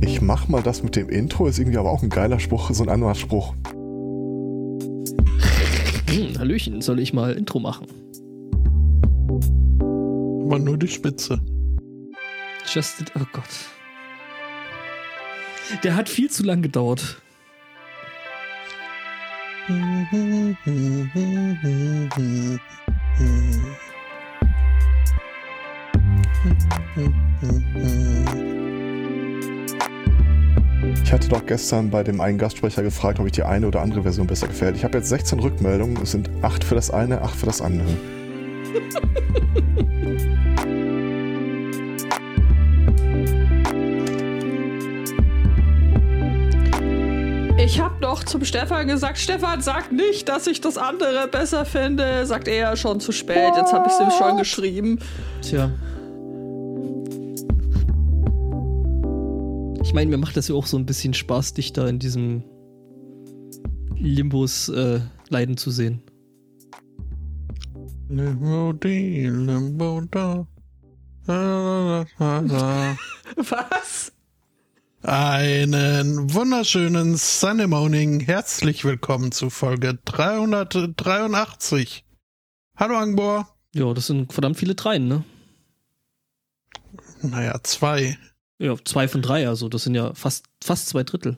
Ich mach mal das mit dem Intro, ist irgendwie aber auch ein geiler Spruch, so ein Anmachspruch. Hallöchen, soll ich mal Intro machen? Aber nur die Spitze. Just, oh Gott. Der hat viel zu lang gedauert. Ich hatte doch gestern bei dem einen Gastsprecher gefragt, ob ich die eine oder andere Version besser gefällt. Ich habe jetzt 16 Rückmeldungen, es sind 8 für das eine, 8 für das andere. Ich habe noch zum Stefan gesagt, Stefan sagt nicht, dass ich das andere besser finde. Sagt er schon zu spät. Jetzt habe ich es ihm schon geschrieben. Tja. Ich meine, mir macht das ja auch so ein bisschen Spaß, dich da in diesem Limbus äh, leiden zu sehen. Limbo di, limbo da. Was? Einen wunderschönen Sunday Morning. Herzlich willkommen zu Folge 383. Hallo Angbor. Ja, das sind verdammt viele Dreien, ne? Naja, zwei. Ja, zwei von drei, also das sind ja fast, fast zwei Drittel.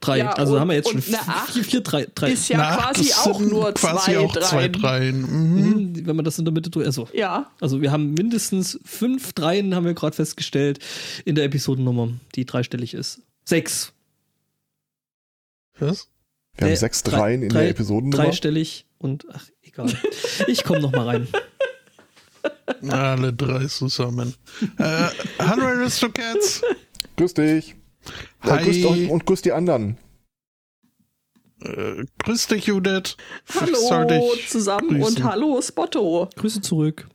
Drei, Ja, also und- haben wir jetzt schon vier, vier, vier, drei, drei. Ist ja Na, quasi das auch nur quasi zwei, auch zwei Dreien. Mhm. Mhm, wenn man das in der Mitte tut. Also, Ja, also wir haben mindestens fünf Dreien, haben wir gerade festgestellt, in der Episodennummer, die dreistellig ist. Sechs. Was? Wir haben Äh, sechs drei- Dreien in drei- der Episodennummer. Dreistellig und ach, egal. Ich komme noch mal rein. Alle drei zusammen. äh, hallo Aristocats. Grüß dich. Ja, Hi. grüßt euch und grüß die anderen. Äh, grüß dich, Judith. hallo zusammen grüßen. und hallo Spotto. Grüße zurück.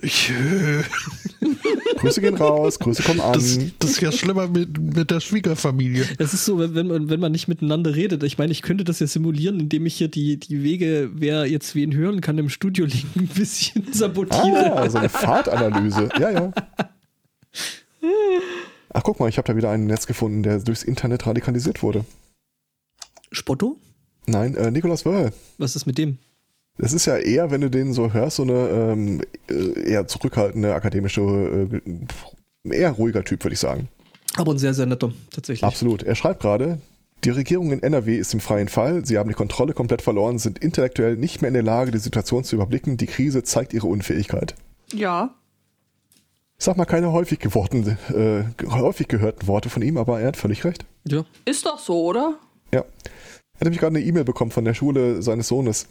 Ich, äh, Grüße gehen raus, Grüße kommen an. das, das ist ja schlimmer mit, mit der Schwiegerfamilie. Es ist so, wenn, wenn, man, wenn man nicht miteinander redet. Ich meine, ich könnte das ja simulieren, indem ich hier die, die Wege, wer jetzt wen hören kann, im Studio liegen, ein bisschen sabotiere. Ah, so eine Fahrtanalyse. Ja, ja. Ach, guck mal, ich habe da wieder ein Netz gefunden, der durchs Internet radikalisiert wurde. Spotto? Nein, äh, Nikolaus Wörl. Was ist mit dem? Das ist ja eher, wenn du den so hörst, so eine ähm, äh, eher zurückhaltende akademische, äh, eher ruhiger Typ, würde ich sagen. Aber ein sehr, sehr netter, tatsächlich. Absolut. Er schreibt gerade, die Regierung in NRW ist im freien Fall. Sie haben die Kontrolle komplett verloren, sind intellektuell nicht mehr in der Lage, die Situation zu überblicken. Die Krise zeigt ihre Unfähigkeit. Ja, Ich sag mal keine häufig, geworten, äh, häufig gehörten Worte von ihm, aber er hat völlig recht. Ja. ist doch so, oder? Ja. Er hat nämlich gerade eine E-Mail bekommen von der Schule seines Sohnes,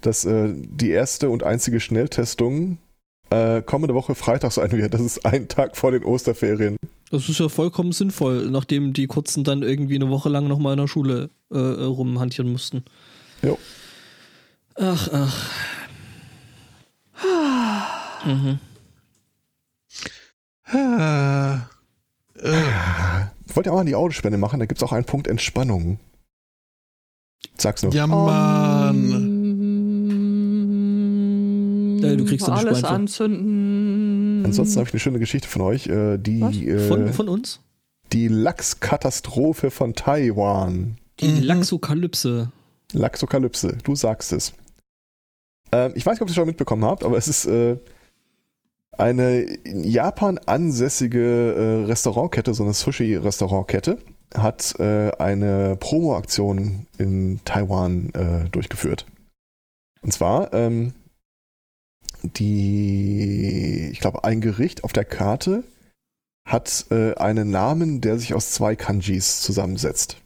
dass äh, die erste und einzige Schnelltestung äh, kommende Woche Freitag sein wird. Das ist ein Tag vor den Osterferien. Das ist ja vollkommen sinnvoll, nachdem die Kurzen dann irgendwie eine Woche lang nochmal in der Schule äh, rumhantieren mussten. Jo. Ach, ach. mhm. Ah, äh, Wollt ihr auch mal die Autospende machen? Da gibt's auch einen Punkt Entspannung. Sag's nur. ja, Ähm, Ja, du kriegst alles Spanfe. anzünden. Ansonsten habe ich eine schöne Geschichte von euch. Äh, die, Was? äh, Von, von uns? die Lachskatastrophe von Taiwan. Die Mhm. Laxokalypse. Laxokalypse, du sagst es. Ähm, ich weiß nicht, ob ihr es schon mitbekommen habt, aber es ist äh, eine in Japan ansässige äh, Restaurantkette, so eine Sushi-Restaurantkette, hat äh, eine Promo-Aktion in Taiwan äh, durchgeführt. Und zwar ähm, die, ich glaube, ein Gericht auf der Karte hat äh, einen Namen, der sich aus zwei Kanjis zusammensetzt.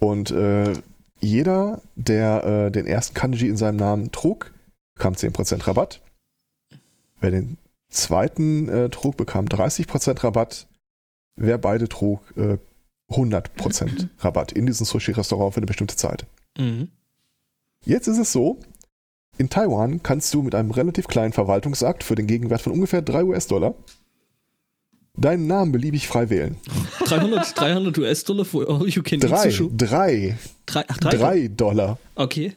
Und äh, jeder, der äh, den ersten Kanji in seinem Namen trug, bekam 10% Rabatt. Wer den zweiten äh, trug, bekam 30% Rabatt. Wer beide trug, äh, 100% Rabatt in diesem Sushi-Restaurant für eine bestimmte Zeit. Mhm. Jetzt ist es so, in Taiwan kannst du mit einem relativ kleinen Verwaltungsakt für den Gegenwert von ungefähr 3 US-Dollar deinen Namen beliebig frei wählen. 300, 300 US-Dollar für all you can eat Drei, Sushi. drei, Drei, ach, drei? drei Dollar. Okay.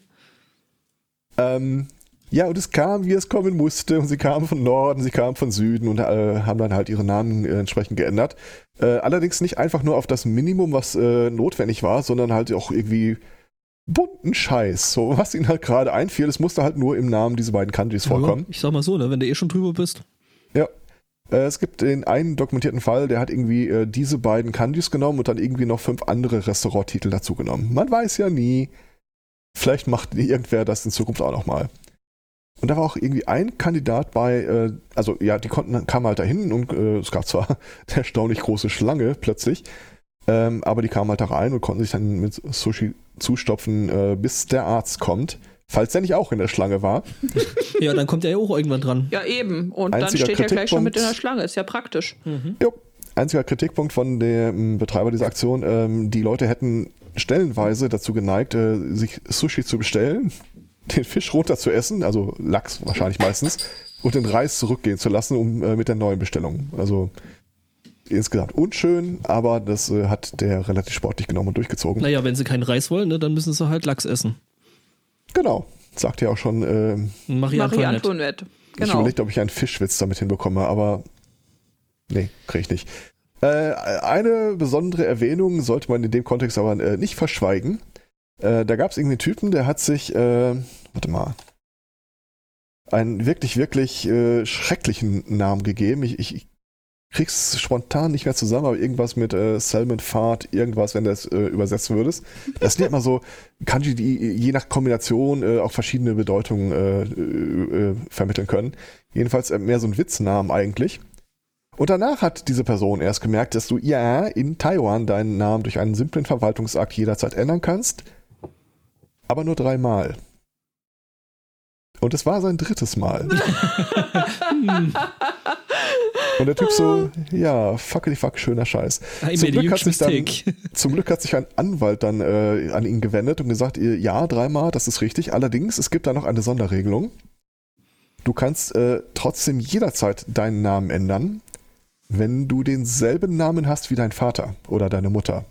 Ähm, ja, und es kam, wie es kommen musste. Und sie kamen von Norden, sie kamen von Süden und äh, haben dann halt ihre Namen äh, entsprechend geändert. Äh, allerdings nicht einfach nur auf das Minimum, was äh, notwendig war, sondern halt auch irgendwie bunten Scheiß. So, was ihnen halt gerade einfiel, es musste halt nur im Namen diese beiden Kanjis vorkommen. Ja, ich sag mal so, ne, wenn du eh schon drüber bist. Ja. Äh, es gibt den einen dokumentierten Fall, der hat irgendwie äh, diese beiden Kanjis genommen und dann irgendwie noch fünf andere Restauranttitel dazu genommen. Man weiß ja nie. Vielleicht macht irgendwer das in Zukunft auch nochmal. Und da war auch irgendwie ein Kandidat bei, äh, also ja, die konnten, kamen halt dahin und äh, es gab zwar eine erstaunlich große Schlange plötzlich, ähm, aber die kamen halt da rein und konnten sich dann mit Sushi zustopfen, äh, bis der Arzt kommt, falls er nicht auch in der Schlange war. Ja, dann kommt er ja auch irgendwann dran. Ja, eben. Und Einziger dann steht er gleich schon mit in der Schlange. Ist ja praktisch. Jo. Einziger Kritikpunkt von dem Betreiber dieser Aktion, ähm, die Leute hätten stellenweise dazu geneigt, äh, sich Sushi zu bestellen, den Fisch runter zu essen, also Lachs wahrscheinlich meistens, und den Reis zurückgehen zu lassen, um äh, mit der neuen Bestellung. Also insgesamt unschön, aber das äh, hat der relativ sportlich genommen und durchgezogen. Naja, wenn sie keinen Reis wollen, ne, dann müssen sie halt Lachs essen. Genau. Sagt ja auch schon, äh, Marie, Marie Antoinette. Antoinette. ich Genau. überlegt, ob ich einen Fischwitz damit hinbekomme, aber nee, kriege ich nicht. Äh, eine besondere Erwähnung sollte man in dem Kontext aber äh, nicht verschweigen. Äh, da gab es irgendwie einen Typen, der hat sich, äh, warte mal, einen wirklich, wirklich äh, schrecklichen Namen gegeben. Ich, ich, ich krieg's spontan nicht mehr zusammen, aber irgendwas mit äh, Salmon Fart, irgendwas, wenn du das äh, übersetzen würdest. Das sind ja immer so Kanji, die je nach Kombination äh, auch verschiedene Bedeutungen äh, äh, äh, vermitteln können. Jedenfalls äh, mehr so ein Witznamen eigentlich. Und danach hat diese Person erst gemerkt, dass du ja in Taiwan deinen Namen durch einen simplen Verwaltungsakt jederzeit ändern kannst, aber nur dreimal. Und es war sein drittes Mal. Und der Typ so, ja, fuckity fuck, schöner Scheiß. I Zum Glück, hat sich dann, mistake. zum Glück hat sich ein Anwalt dann äh, an ihn gewendet und gesagt, ja, dreimal, das ist richtig. Allerdings, es gibt da noch eine Sonderregelung. Du kannst äh, trotzdem jederzeit deinen Namen ändern, wenn du denselben Namen hast wie dein Vater oder deine Mutter.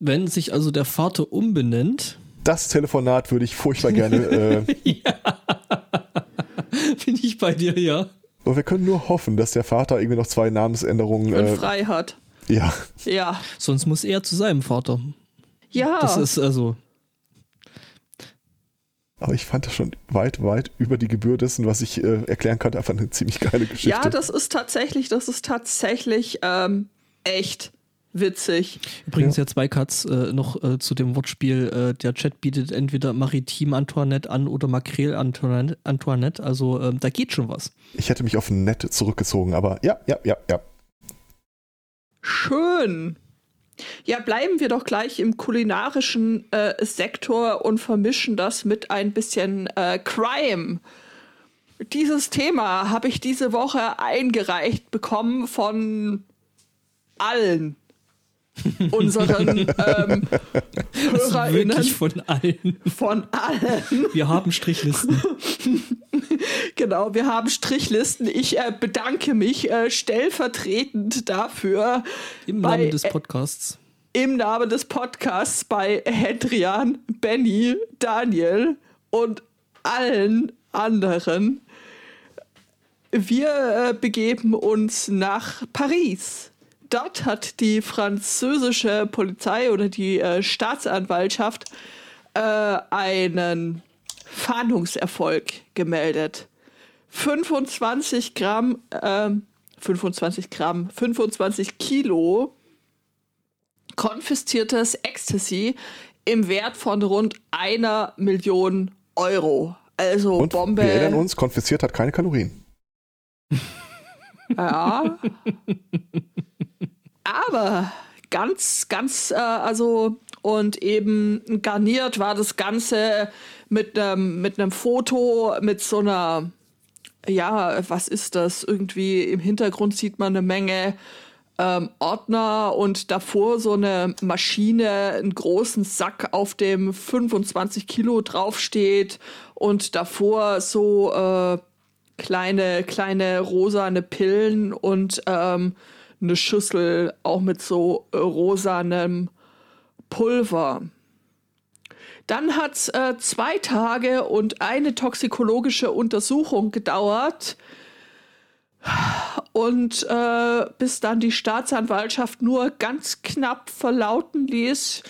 Wenn sich also der Vater umbenennt, Das Telefonat würde ich furchtbar gerne. Äh, ja. bin ich bei dir, ja. Und wir können nur hoffen, dass der Vater irgendwie noch zwei Namensänderungen. Und Äh, frei hat. ja, Ja. Sonst muss er zu seinem Vater. Ja. Das ist also. aber ich fand das schon weit, weit über die Gebühr dessen, was ich äh, erklären konnte, einfach eine ziemlich geile Geschichte. ja, das ist tatsächlich, das ist tatsächlich ähm, echt witzig. Übrigens ja, zwei Cuts äh, noch äh, zu dem Wortspiel. Äh, der Chat bietet entweder Maritim Antoinette an oder Makrel Antoinette. Antoinette. Also ähm, da geht schon was. Ich hätte mich auf nett zurückgezogen, aber ja, ja, ja, ja. Schön. Ja, bleiben wir doch gleich im kulinarischen äh, Sektor und vermischen das mit ein bisschen äh, Crime. Dieses Thema habe ich diese Woche eingereicht bekommen von allen unseren ähm, HörerInnen. wirklich von allen. Von allen. Wir haben Strichlisten. Genau, wir haben Strichlisten. Ich äh, bedanke mich äh, stellvertretend dafür Im Bei, Namen des äh, Podcasts. im Namen des Podcasts bei Hendrian, Benny, Daniel und allen anderen. Wir äh, begeben uns nach Paris. Dort hat die französische Polizei oder die äh, Staatsanwaltschaft äh, einen Fahndungserfolg gemeldet. 25 Gramm, ähm, 25 Gramm, 25 Kilo konfisziertes Ecstasy im Wert von rund einer Million Euro. Also Und Bombe. wir erinnern uns, konfisziert hat keine Kalorien. Ja. Aber ganz, ganz, äh, also und eben garniert war das Ganze mit einem mit Foto mit so einer, ja, was ist das? Irgendwie im Hintergrund sieht man eine Menge ähm, Ordner und davor so eine Maschine, einen großen Sack, auf dem 25 Kilo draufsteht und davor so äh, kleine, kleine rosane Pillen und ähm, eine Schüssel auch mit so äh, rosanem Pulver. Dann hat es äh, zwei Tage und eine toxikologische Untersuchung gedauert. Und äh, bis dann die Staatsanwaltschaft nur ganz knapp verlauten ließ,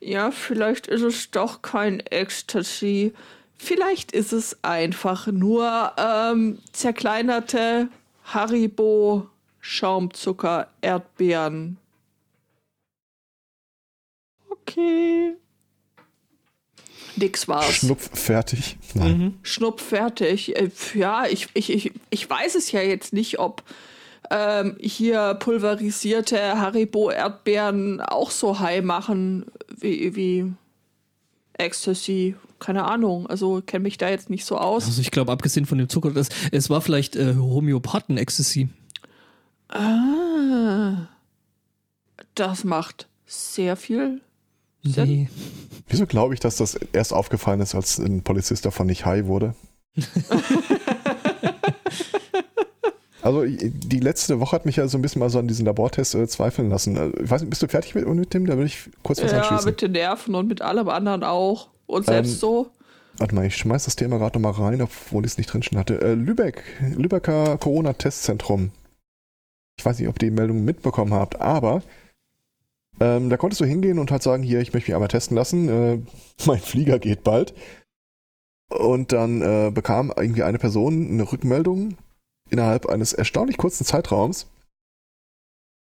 ja, vielleicht ist es doch kein Ecstasy. Vielleicht ist es einfach nur ähm, zerkleinerte Haribo Schaumzucker Erdbeeren. Okay. Nix war's. Schnupf fertig. Nein. Mhm. Schnupp fertig. Äh, Ja, ich, ich, ich, ich weiß es ja jetzt nicht, ob ähm, hier pulverisierte Haribo-Erdbeeren auch so high machen wie, wie Ecstasy. Keine Ahnung. Also kenne mich da jetzt nicht so aus. Also ich glaube, abgesehen von dem Zucker, das, es war vielleicht äh, Homöopathen-Ecstasy. Ah. Das macht sehr viel Sinn. Nee. Wieso glaube ich, dass das erst aufgefallen ist, als ein Polizist davon nicht high wurde? also die letzte Woche hat mich ja so ein bisschen mal so an diesen Labortest äh, zweifeln lassen. Äh, Ich weiß nicht, bist du fertig mit, mit dem? Da würde ich kurz was Ja, anschließen. mit den Nerven und mit allem anderen auch. Und selbst Ähm, so. Warte mal, ich schmeiß das Thema gerade nochmal rein, obwohl ich es nicht drinstehen hatte. Äh, Lübeck, Lübecker Corona-Testzentrum. Ich weiß nicht, ob ihr die Meldung mitbekommen habt, aber ähm, da konntest du hingehen und halt sagen, hier, ich möchte mich einmal testen lassen. Äh, mein Flieger geht bald. Und dann äh, bekam irgendwie eine Person eine Rückmeldung innerhalb eines erstaunlich kurzen Zeitraums.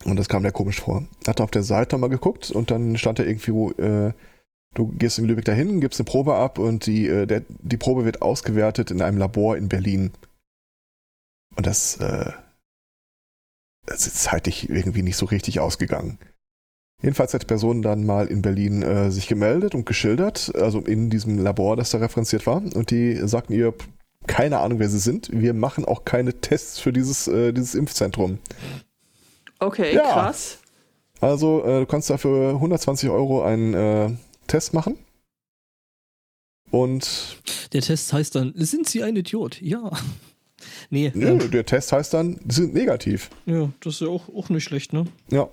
Und das kam mir komisch vor. Hatte auf der Seite mal geguckt und dann stand da irgendwie, wo, äh, du gehst in Lübeck dahin, gibst eine Probe ab und die, äh, der, die Probe wird ausgewertet in einem Labor in Berlin. Und das, äh, das ist zeitlich irgendwie nicht so richtig ausgegangen. Jedenfalls hat die Person dann mal in Berlin äh, sich gemeldet und geschildert, also in diesem Labor, das da referenziert war. Und die sagten ihr, keine Ahnung, wer sie sind. Wir machen auch keine Tests für dieses, äh, dieses Impfzentrum. Okay, ja. krass. Also äh, du kannst dafür 120 Euro einen äh, Test machen. Und Der Test heißt dann, sind Sie ein Idiot? Ja. Nee, nö, ähm, der Test heißt dann, sie sind negativ. ja, das ist ja auch, auch nicht schlecht, ne? Ja.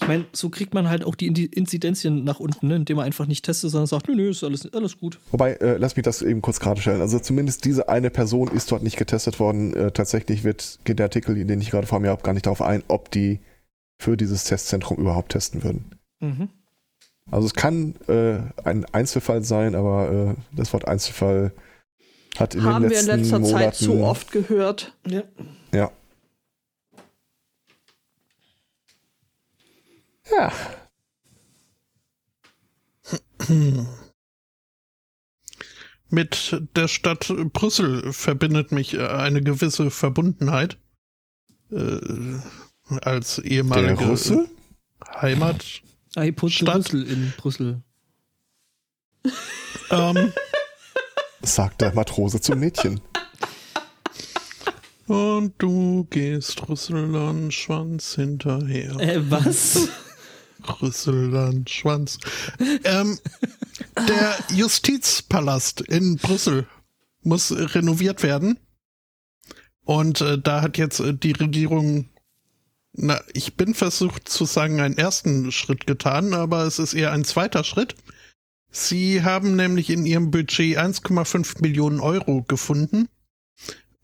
Ich meine, so kriegt man halt auch die Inzidenzien nach unten, ne? indem man einfach nicht testet, sondern sagt, nö, nö, ist alles, alles gut. Wobei, äh, lass mich das eben kurz gerade stellen. Also zumindest diese eine Person ist dort nicht getestet worden. Äh, tatsächlich wird geht der Artikel, den ich gerade vor mir habe, gar nicht darauf ein, ob die für dieses Testzentrum überhaupt testen würden. Mhm. Also es kann äh, ein Einzelfall sein, aber äh, das Wort Einzelfall hat in Haben den wir in letzter Monaten Zeit zu oft gehört. Ja. Ja. Ja. Mit der Stadt Brüssel verbindet mich äh, eine gewisse Verbundenheit. Äh, als ehemalige? Heimat. Ei. Puzzle in Brüssel. Ähm, sagt der Matrose zum Mädchen. und du gehst Rüsseland Schwanz hinterher. Äh, was? Rüsseland Schwanz. Ähm, der Justizpalast in Brüssel muss renoviert werden. Und äh, da hat jetzt äh, die Regierung, na, ich bin versucht zu sagen, einen ersten Schritt getan, aber es ist eher ein zweiter Schritt. Sie haben nämlich in ihrem Budget 1,5 Millionen Euro gefunden,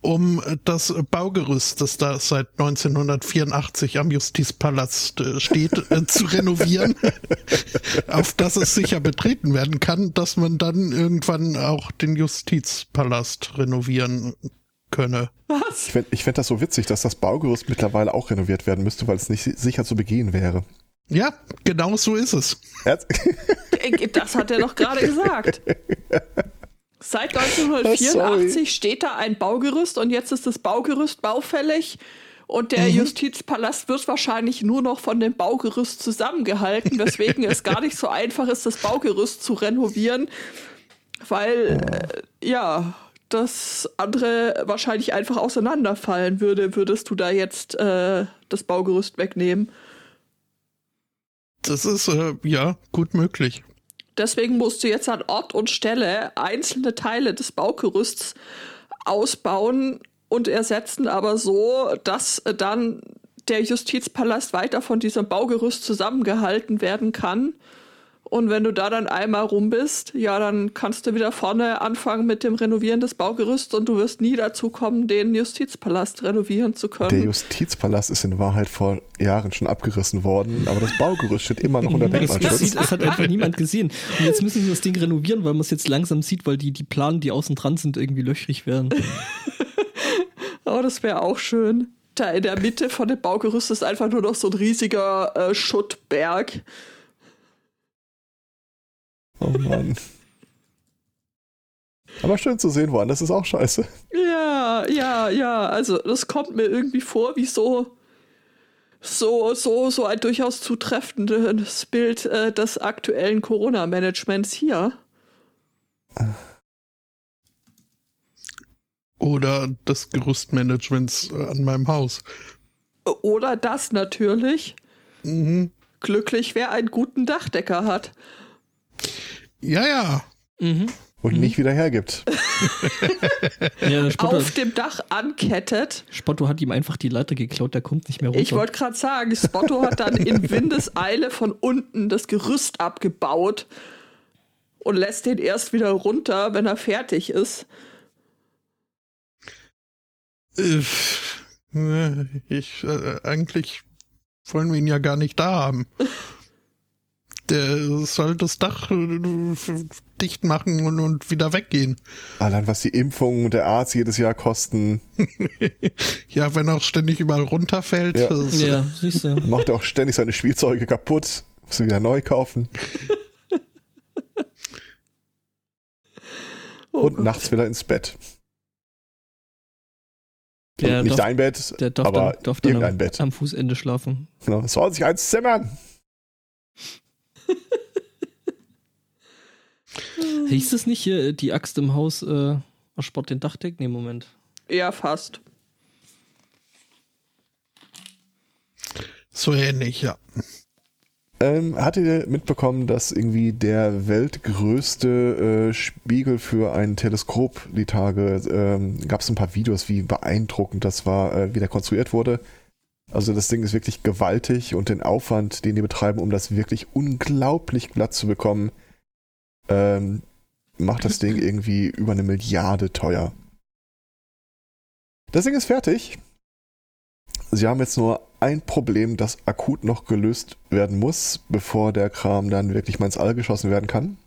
um das Baugerüst, das da seit 1984 am Justizpalast äh, steht, äh, zu renovieren, auf das es sicher betreten werden kann, dass man dann irgendwann auch den Justizpalast renovieren könne. Was? Ich fände ich fänd das so witzig, dass das Baugerüst mittlerweile auch renoviert werden müsste, weil es nicht si- sicher zu begehen wäre. Ja, genau so ist es. Äh, Das hat er doch gerade gesagt. Seit Oh, 1984 steht da ein Baugerüst und jetzt ist das Baugerüst baufällig und der Mhm. Justizpalast wird wahrscheinlich nur noch von dem Baugerüst zusammengehalten, weswegen es gar nicht so einfach ist, das Baugerüst zu renovieren, weil äh, ja das andere wahrscheinlich einfach auseinanderfallen würde, würdest du da jetzt äh, das Baugerüst wegnehmen. Das ist äh, ja gut möglich. Deswegen musst du jetzt an Ort und Stelle einzelne Teile des Baugerüsts ausbauen und ersetzen, aber so, dass äh, dann der Justizpalast weiter von diesem Baugerüst zusammengehalten werden kann Und wenn du da dann einmal rum bist, ja, dann kannst du wieder vorne anfangen mit dem Renovieren des Baugerüsts und du wirst nie dazu kommen, den Justizpalast renovieren zu können. Der Justizpalast ist in Wahrheit vor Jahren schon abgerissen worden, aber das Baugerüst steht immer noch unter Das, das, Denkmalschutz. sieht, das hat einfach niemand gesehen. Und jetzt müssen sie das Ding renovieren, weil man es jetzt langsam sieht, weil die, die Planen, die außen dran sind, irgendwie löchrig werden. Oh, das wäre auch schön. Da in der Mitte von dem Baugerüst ist einfach nur noch so ein riesiger äh, Schuttberg. Oh Mann. Aber schön zu sehen, woanders ist auch scheiße. Ja, ja, ja. Also das kommt mir irgendwie vor wie so so so so ein durchaus zutreffendes Bild äh, des aktuellen Corona-Managements hier. Oder des Gerüstmanagements äh, an meinem Haus. Oder das natürlich. Mhm. Glücklich, wer einen guten Dachdecker hat. Ja, ja. Mhm. Und nicht wieder hergibt. Ja, Spotto, Auf dem Dach ankettet. Spotto hat ihm einfach die Leiter geklaut, der kommt nicht mehr runter. Ich wollte gerade sagen, Spotto hat dann in Windeseile von unten das Gerüst abgebaut und lässt den erst wieder runter, wenn er fertig ist. Äh, Ich, äh, eigentlich wollen wir ihn ja gar nicht da haben. Der soll das Dach äh, dicht machen und, und wieder weggehen. Allein was die Impfungen und der Arzt jedes Jahr kosten, Ja, wenn er auch ständig überall runterfällt. Ja. ja, siehst du. macht er auch ständig seine Spielzeuge kaputt, muss sie wieder neu kaufen. Oh Und Gott. nachts wieder ins Bett. Der nicht darf, dein Bett, der darf aber dann, darf dann irgendein am, Bett. am Fußende schlafen. Genau. Soll sich eins zimmern. Hieß es nicht hier, äh, die Axt im Haus äh, erspart den Dachdeck? Nee, Moment. Ja, fast. So ähnlich, ja. Ähm, hattet ihr mitbekommen, dass irgendwie der weltgrößte äh, Spiegel für ein Teleskop die Tage, ähm, gab es ein paar Videos, wie beeindruckend das war, äh, wie der konstruiert wurde. Also das Ding ist wirklich gewaltig und den Aufwand, den die betreiben, um das wirklich unglaublich glatt zu bekommen, ähm, macht das Ding irgendwie über eine Milliarde teuer. Das Ding ist fertig. Sie haben jetzt nur ein Problem, das akut noch gelöst werden muss, bevor der Kram dann wirklich mal ins All geschossen werden kann.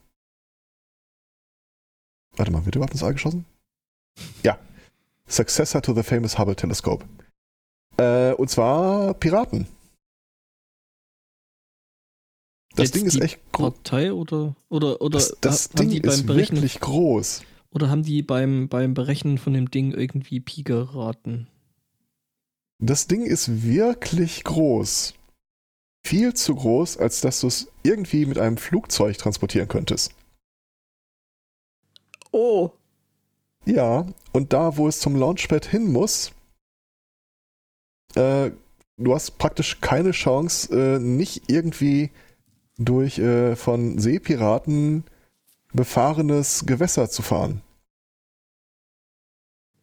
Warte mal, wird überhaupt ins All geschossen? Ja. Successor to the famous Hubble Telescope. Äh, und zwar Piraten. Das Jetzt Ding ist echt groß. Partei oder oder oder Das, das Ding die ist wirklich groß. oder haben die beim beim Berechnen von dem Ding irgendwie Pi geraten? Das Ding ist wirklich groß. Viel zu groß, als dass du es irgendwie mit einem Flugzeug transportieren könntest. Oh, Ja, und da, wo es zum Launchpad hin muss, äh, du hast praktisch keine Chance, äh, nicht irgendwie durch äh, von Seepiraten befahrenes Gewässer zu fahren.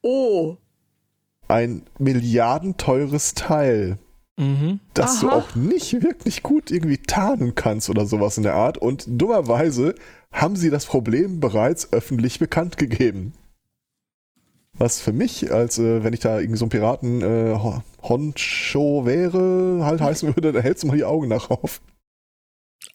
oh. Ein milliardenteures Teil, Mhm. das du Aha. auch nicht wirklich gut irgendwie tarnen kannst oder sowas in der Art. Und dummerweise haben sie das Problem bereits öffentlich bekannt gegeben. Was für mich, als äh, wenn ich da irgendwie so ein Piraten äh, Ho- Honcho wäre, halt heißen würde, da hältst du mal die Augen nach auf.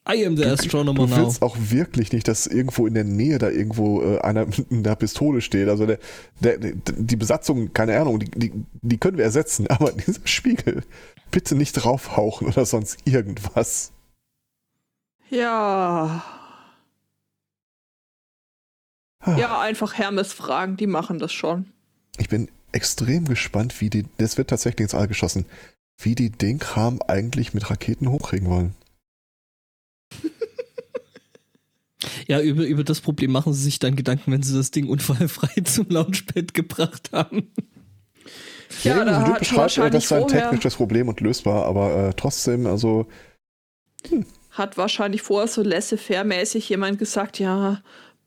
I am the astronomer Du now. willst auch wirklich nicht, dass irgendwo in der Nähe da irgendwo äh, einer mit einer Pistole steht. Also der, der, der, die Besatzung, keine Ahnung, die, die, die können wir ersetzen, aber dieser Spiegel, bitte nicht draufhauchen oder sonst irgendwas. Ja. Ja, einfach Hermes fragen, die machen das schon. Ich bin extrem gespannt, wie die, das wird tatsächlich ins All geschossen, wie die den Kram eigentlich mit Raketen hochkriegen wollen. Ja, über, über das Problem machen sie sich dann Gedanken, wenn sie das Ding unfallfrei zum Launchpad gebracht haben. Ja, da also hat du beschreibst, wahrscheinlich das ist ein vorher- technisches Problem und lösbar, aber äh, trotzdem, also Hat wahrscheinlich vorher so laissez-faire-mäßig jemand gesagt, ja,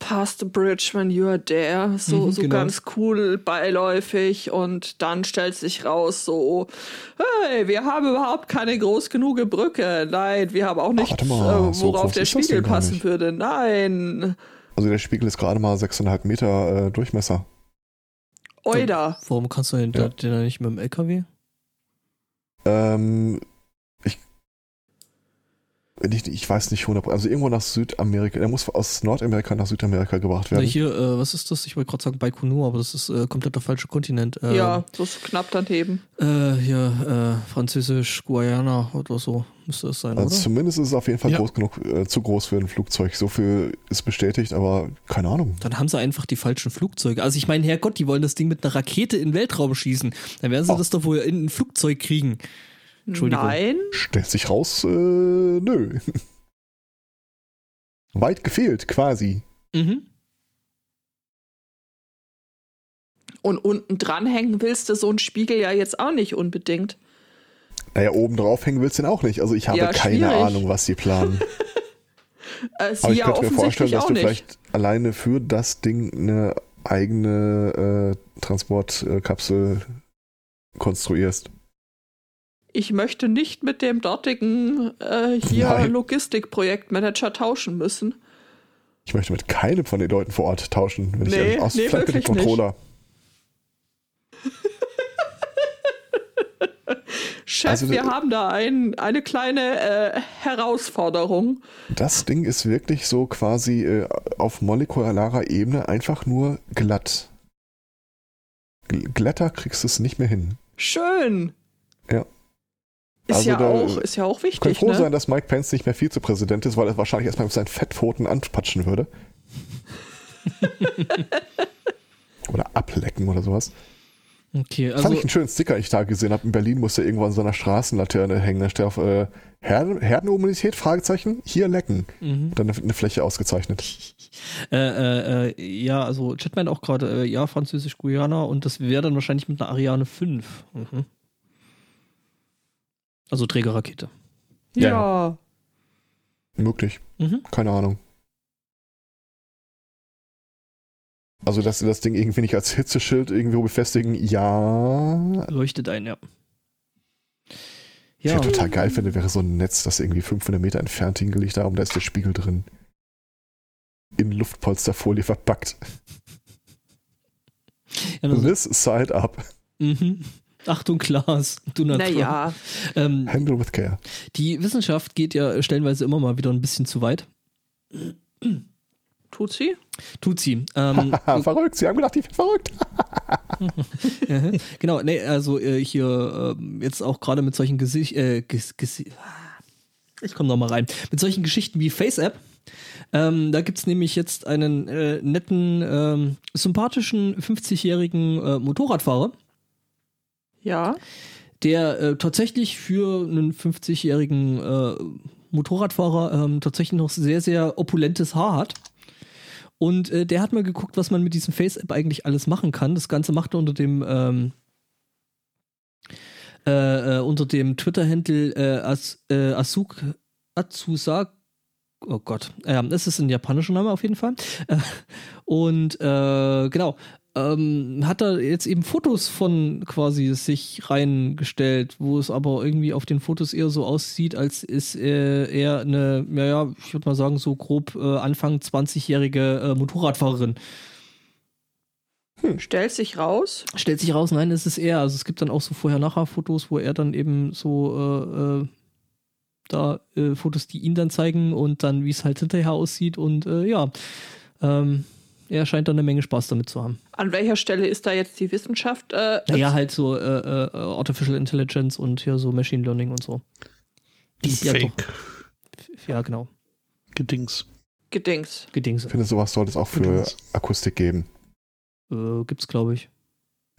Past the bridge when you are there. So, Mhm, so genau. ganz cool beiläufig. Und dann stellt sich raus, so, hey, wir haben überhaupt keine groß genug Brücke. Nein, wir haben auch nichts, warte mal, äh, so worauf groß der Spiegel passen nicht. würde. Nein. Also der Spiegel ist gerade mal 6,5 Meter äh, Durchmesser. Oida. Warum kannst du den, Ja. den dann nicht mit dem LKW? Ähm, ich, ich weiß nicht 100, also irgendwo nach Südamerika. Der muss aus Nordamerika nach Südamerika gebracht Na, werden. hier, äh, was ist das? Ich wollte gerade sagen Baikonur, aber das ist äh, komplett der falsche Kontinent. Äh, ja, so ist knapp daneben. Äh, hier, äh, Französisch, Guayana oder so müsste es sein, also oder? zumindest ist es auf jeden Fall Ja. groß genug, äh, zu groß für ein Flugzeug. So viel ist bestätigt, aber keine Ahnung. Dann haben sie einfach die falschen Flugzeuge. Also ich meine, Herrgott, die wollen das Ding mit einer Rakete in den Weltraum schießen. Dann werden sie Oh. das doch wohl in ein Flugzeug kriegen. Entschuldigung. Nein. Stellt sich raus, äh, nö. Weit gefehlt, quasi. Mhm. Und unten dranhängen willst du so einen Spiegel ja jetzt auch nicht unbedingt. Naja, oben drauf hängen willst du den auch nicht. Also ich habe Ja, keine schwierig. Ahnung, was sie planen. Äh, Aber sie ich ja könnte mir vorstellen, dass du nicht. vielleicht alleine für das Ding eine eigene äh, Transportkapsel konstruierst. Ich möchte nicht mit dem dortigen äh, hier. Logistikprojektmanager tauschen müssen. Ich möchte mit keinem von den Leuten vor Ort tauschen, wenn ich Nee, ehrlich aus nee, vielleicht mit dem. Controller. Chef, Also, wir äh, haben da ein, eine kleine äh, Herausforderung. Das Ding ist wirklich so quasi äh, auf molekularer Ebene einfach nur glatt. Gl- Glatter kriegst du es nicht mehr hin. Schön. Ja. Ist, Also ja, auch, ist ja auch wichtig, froh ne? sein, dass Mike Pence nicht mehr Vizepräsident ist, weil er wahrscheinlich erstmal mit seinen Fettpfoten anpatschen würde. oder ablecken oder sowas. Okay, Fand also ich einen schönen Sticker, den ich da gesehen habe. In Berlin musste irgendwo an so einer Straßenlaterne hängen. Da steht auf äh, Herden Herdenimmunität, Fragezeichen, hier lecken. mhm. Dann eine, eine Fläche ausgezeichnet. äh, äh, äh, ja, also Chat meint auch gerade, äh, ja, Französisch Guyana und das wäre dann wahrscheinlich mit einer Ariane 5. Mhm. Also Trägerrakete. Ja. ja. Möglich. Mhm. Keine Ahnung. Also, dass sie das Ding irgendwie nicht als Hitzeschild irgendwo befestigen, ja. Leuchtet ein, ja. Ich Ja, wäre total geil finde, wäre so ein Netz, das irgendwie 500 Meter entfernt hingelegt haben, da ist der Spiegel drin. In Luftpolsterfolie verpackt. ja also, This side up. mhm. Achtung, Klaas, du not Naja, ähm, Handle with care. Die Wissenschaft geht ja stellenweise immer mal wieder ein bisschen zu weit. tut sie? Tut sie. Ähm, verrückt, sie haben gedacht, ich bin verrückt. Genau, nee, also äh, hier ähm, jetzt auch gerade mit solchen Gesicht, äh, ges Gesi ich komme noch mal rein, mit solchen Geschichten wie FaceApp. Ähm, da gibt's nämlich jetzt einen äh, netten, ähm, sympathischen 50-jährigen äh, Motorradfahrer, Ja. der äh, tatsächlich für einen 50-jährigen äh, Motorradfahrer ähm, tatsächlich noch sehr, sehr opulentes Haar hat. Und äh, der hat mal geguckt, was man mit diesem Face-App eigentlich alles machen kann. Das Ganze macht er unter dem ähm, äh, äh, unter dem Twitter-Handle äh, As, äh, Asuk Atsusa. Oh Gott, ähm, das ist ein japanischer Name auf jeden Fall. Äh, und äh, genau, ähm, hat er jetzt eben Fotos von quasi sich reingestellt, wo es aber irgendwie auf den Fotos eher so aussieht, als ist äh, er eine, naja, ich würde mal sagen, so grob äh, Anfang 20-jährige äh, Motorradfahrerin. Stellt sich raus. Stellt sich raus, nein, es ist er. Also es gibt dann auch so Vorher-Nachher-Fotos, wo er dann eben so äh, äh, da äh, Fotos, die ihn dann zeigen und dann, wie es halt hinterher aussieht und äh, ja, ähm, er scheint dann eine Menge Spaß damit zu haben. An welcher Stelle ist da jetzt die Wissenschaft? Äh, Naja, halt so äh, äh, Artificial Intelligence und hier so Machine Learning und so. Die ist ja doch, Fake. ja genau, Gedings. Gedings. Gedingse. Ich finde, sowas sollte es auch für Gedöns. Akustik geben. Äh, gibt's, glaube ich.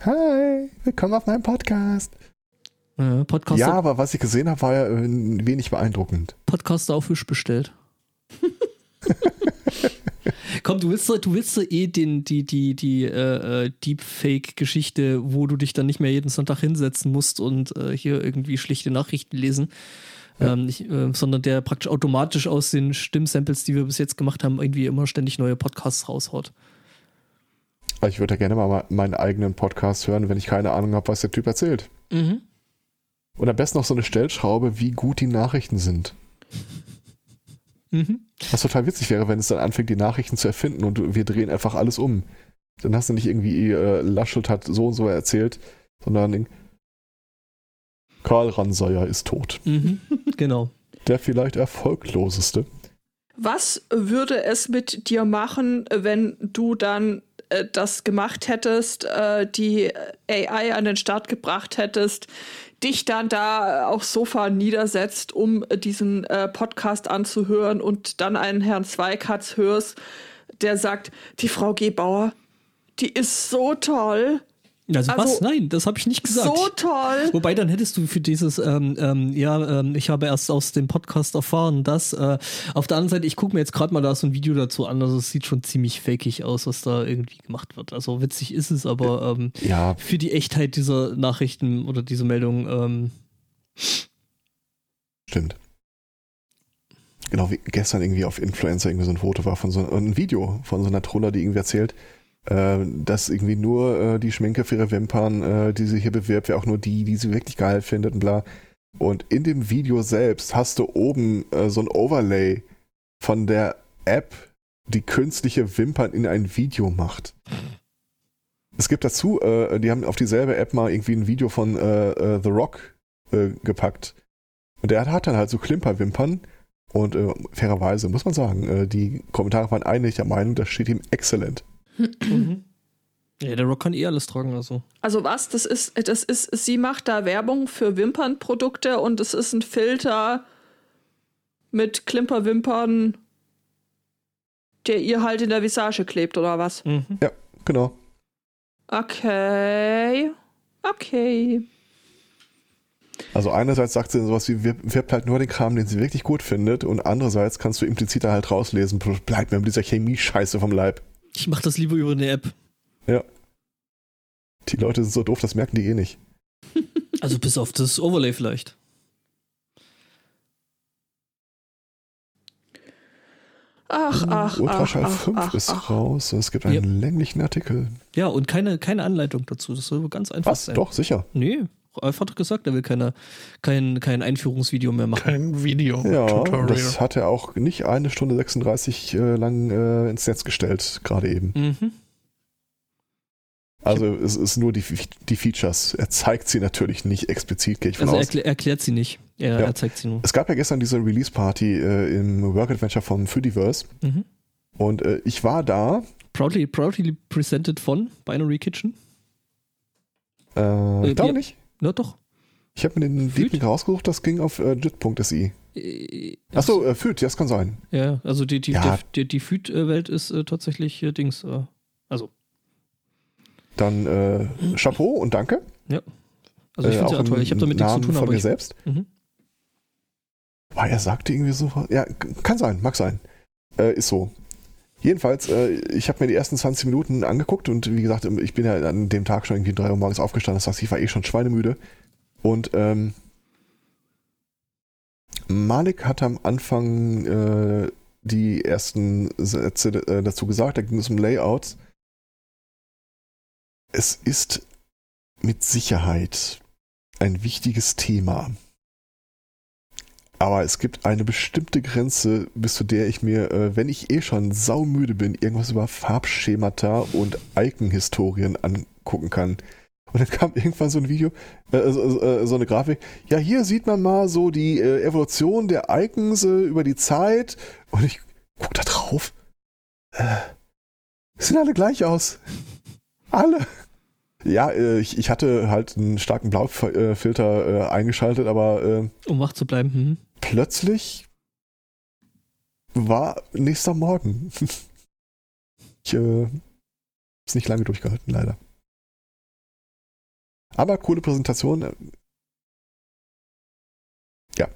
Hi, willkommen auf meinem Podcast. Äh, Podcaster, Ja, aber was ich gesehen habe, war ja ein wenig beeindruckend. Podcaster auf Fisch bestellt. Komm, du willst, du willst eh den, die, die, die äh, äh, Deepfake-Geschichte, wo du dich dann nicht mehr jeden Sonntag hinsetzen musst und äh, hier irgendwie schlichte Nachrichten lesen. Ja. Ähm, nicht, äh, sondern der praktisch automatisch aus den Stimmsamples, die wir bis jetzt gemacht haben, irgendwie immer ständig neue Podcasts raushaut. Ich würde ja gerne mal meinen eigenen Podcast hören, wenn ich keine Ahnung habe, was der Typ erzählt. Mhm. Und am besten noch so eine Stellschraube, wie gut die Nachrichten sind. Mhm. Was total witzig wäre, wenn es dann anfängt, die Nachrichten zu erfinden und wir drehen einfach alles um. Dann hast du nicht irgendwie, äh, Laschet hat so und so erzählt, sondern Karl Ransauer ist tot. Mhm. Genau. Der vielleicht erfolgloseste. Was würde es mit dir machen, wenn du dann äh, das gemacht hättest, äh, die AI an den Start gebracht hättest, dich dann da aufs Sofa niedersetzt, um diesen äh, Podcast anzuhören und dann einen Herrn Zweikatz hörst, der sagt, die Frau Gebauer, die ist so toll. Also, also, was? Nein, das habe ich nicht gesagt. So toll. Wobei, dann hättest du für dieses, ähm, ähm, ja, ähm, ich habe erst aus dem Podcast erfahren, dass äh, auf der anderen Seite, ich gucke mir jetzt gerade mal da so ein Video dazu an, also es sieht schon ziemlich fakig aus, was da irgendwie gemacht wird. Also witzig ist es, aber ähm, ja. für die Echtheit dieser Nachrichten oder dieser Meldung. Ähm, Stimmt. Genau wie gestern irgendwie auf Influencer irgendwie so ein Foto war von so ein Video von so einer Troller, die irgendwie erzählt, äh, dass irgendwie nur äh, die Schminke für ihre Wimpern, äh, die sie hier bewirbt, ja auch nur die, die sie wirklich geil findet und bla. Und in dem Video selbst hast du oben äh, so ein Overlay von der App, die künstliche Wimpern in ein Video macht. Es gibt dazu, äh, die haben auf dieselbe App mal irgendwie ein Video von äh, äh, The Rock äh, gepackt. Und der hat dann halt so Klimperwimpern. Und äh, fairerweise muss man sagen, äh, die Kommentare waren einig der Meinung, das steht ihm exzellent. Mhm. Ja, der Rock kann eh alles tragen, also. Also was? Das ist, das ist, sie macht da Werbung für Wimpernprodukte und es ist ein Filter mit Klimperwimpern, der ihr halt in der Visage klebt, oder was? Mhm. Ja, genau. Okay. Okay. Also einerseits sagt sie sowas wie, wirbt halt nur den Kram, den sie wirklich gut findet und andererseits kannst du implizit halt rauslesen, bleibt mir mit dieser Chemie-Scheiße vom Leib. Ich mach das lieber über eine App. Ja. Die Leute sind so doof, das merken die eh nicht. Also bis auf das Overlay vielleicht. Ach, ach, Ultraschall ach, 5 ach, ist ach. raus. Es gibt einen ja. länglichen Artikel. Ja, und keine, keine Anleitung dazu. Das soll ganz einfach Was? sein. Doch, sicher. Nee, Doch gesagt, er will keine, kein, kein Einführungsvideo mehr machen. Kein Video. Ja, Tutorial. das hat er auch nicht eine Stunde 36 äh, lang äh, ins Netz gestellt, gerade eben. Mhm. Also es ist nur die, die Features. Er zeigt sie natürlich nicht explizit, gehe ich von also aus. Also er erklärt sie nicht. Er, ja. er, zeigt sie nur. Es gab ja gestern diese Release-Party äh, im Work Adventure von Foodiverse. Mhm. Und äh, ich war da. Proudly, proudly presented von Binary Kitchen. Äh, ich glaube nicht. Ja, doch. Ich habe mir den Deep Link rausgesucht, das ging auf äh, jit.si. Äh, Achso, äh, Füt, ja, das kann sein. Ja, also die, die, ja. die, die Füt-Welt ist äh, tatsächlich äh, Dings, äh, also. Dann äh, Chapeau und danke. Ja. Also ich finde es ja toll. Ich habe damit nichts zu tun, von mir selbst. Mhm. Weil er sagte irgendwie so, ja, kann sein, mag sein. Äh, ist so. Jedenfalls, äh, ich habe mir die ersten 20 Minuten angeguckt und wie gesagt, ich bin ja an dem Tag schon irgendwie 3 Uhr morgens aufgestanden, das heißt, ich war eh schon schweinemüde. Und ähm, Malik hat am Anfang äh, die ersten Sätze äh, dazu gesagt, da ging es um Layouts. Es ist mit Sicherheit ein wichtiges Thema. Aber es gibt eine bestimmte Grenze, bis zu der ich mir, äh, wenn ich eh schon saumüde bin, irgendwas über Farbschemata und Icon-Historien angucken kann. Und dann kam irgendwann so ein Video, äh, so, äh, so, eine Grafik. Ja, hier sieht man mal so die äh, Evolution der Icons über die Zeit. Und ich guck da drauf. Äh, sehen alle gleich aus. Alle. Ja, äh, ich, ich hatte halt einen starken Blaufilter äh, eingeschaltet, aber. Äh, um wach zu bleiben. Hm. Plötzlich war nächster Morgen. ich äh, ist nicht lange durchgehalten, leider. Aber coole Präsentation. Ja.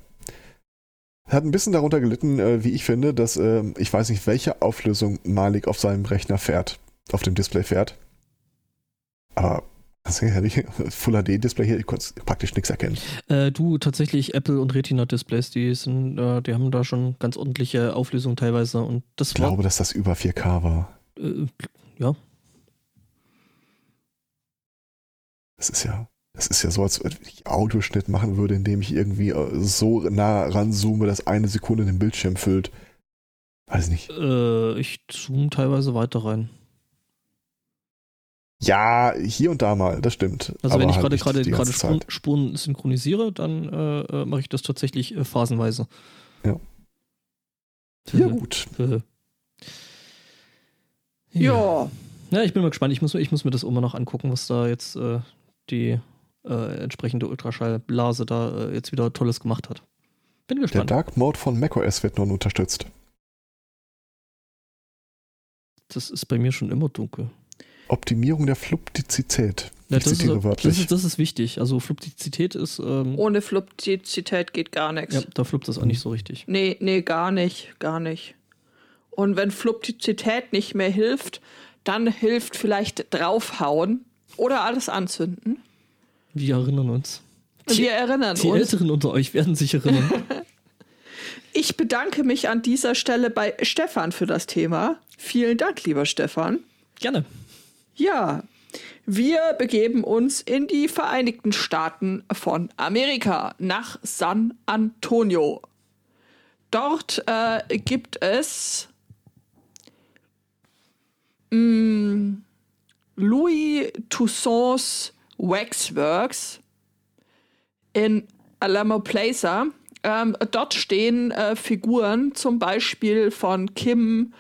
Hat ein bisschen darunter gelitten, äh, wie ich finde, dass äh, ich weiß nicht, welche Auflösung Malik auf seinem Rechner fährt, auf dem Display fährt. Aber Also, ja, Full HD Display hier, ich konnte praktisch nichts erkennen. Äh, du, tatsächlich Apple und Retina Displays, die sind, äh, die haben da schon ganz ordentliche Auflösung teilweise und das Ich glaube, dass das über 4K war. äh, ja, Das ist ja, das ist ja so, als wenn ich Audioschnitt machen würde, indem ich irgendwie äh, so nah ranzoome, dass eine Sekunde den Bildschirm füllt. Weiß nicht. äh, ich zoome teilweise weiter rein. Ja, hier und da mal, das stimmt. Also Aber wenn ich halt gerade gerade Spuren. Spuren synchronisiere, dann äh, äh, mache ich das tatsächlich äh, phasenweise. Ja. Ja, gut. äh. Ja. Ja, ich bin mal gespannt. Ich muss, ich muss mir das mal noch angucken, was da jetzt äh, die äh, entsprechende Ultraschallblase da äh, jetzt wieder Tolles gemacht hat. Bin Der gespannt. Dark Mode von macOS wird nun unterstützt. Das ist bei mir schon immer dunkel. Optimierung der Fluidizität. Ja, das, ist, das, ist, das ist wichtig. Also Fluidizität ist, ähm, Ohne Fluidizität geht gar nichts. ja, da fluppt das auch nicht so richtig. Nee, nee, gar nicht, gar nicht. Und wenn Fluidizität nicht mehr hilft, dann hilft vielleicht draufhauen oder alles anzünden. Wir erinnern uns. Wir erinnern Die uns. Älteren unter euch werden sich erinnern. Ich bedanke mich an dieser Stelle bei Stefan für das Thema. Vielen Dank, lieber Stefan. Gerne. Ja, wir begeben uns in die Vereinigten Staaten von Amerika nach San Antonio. Dort äh, gibt es mh, Louis Toussaint's Waxworks in Alamo Placer. Ähm, dort stehen äh, Figuren zum Beispiel von Kim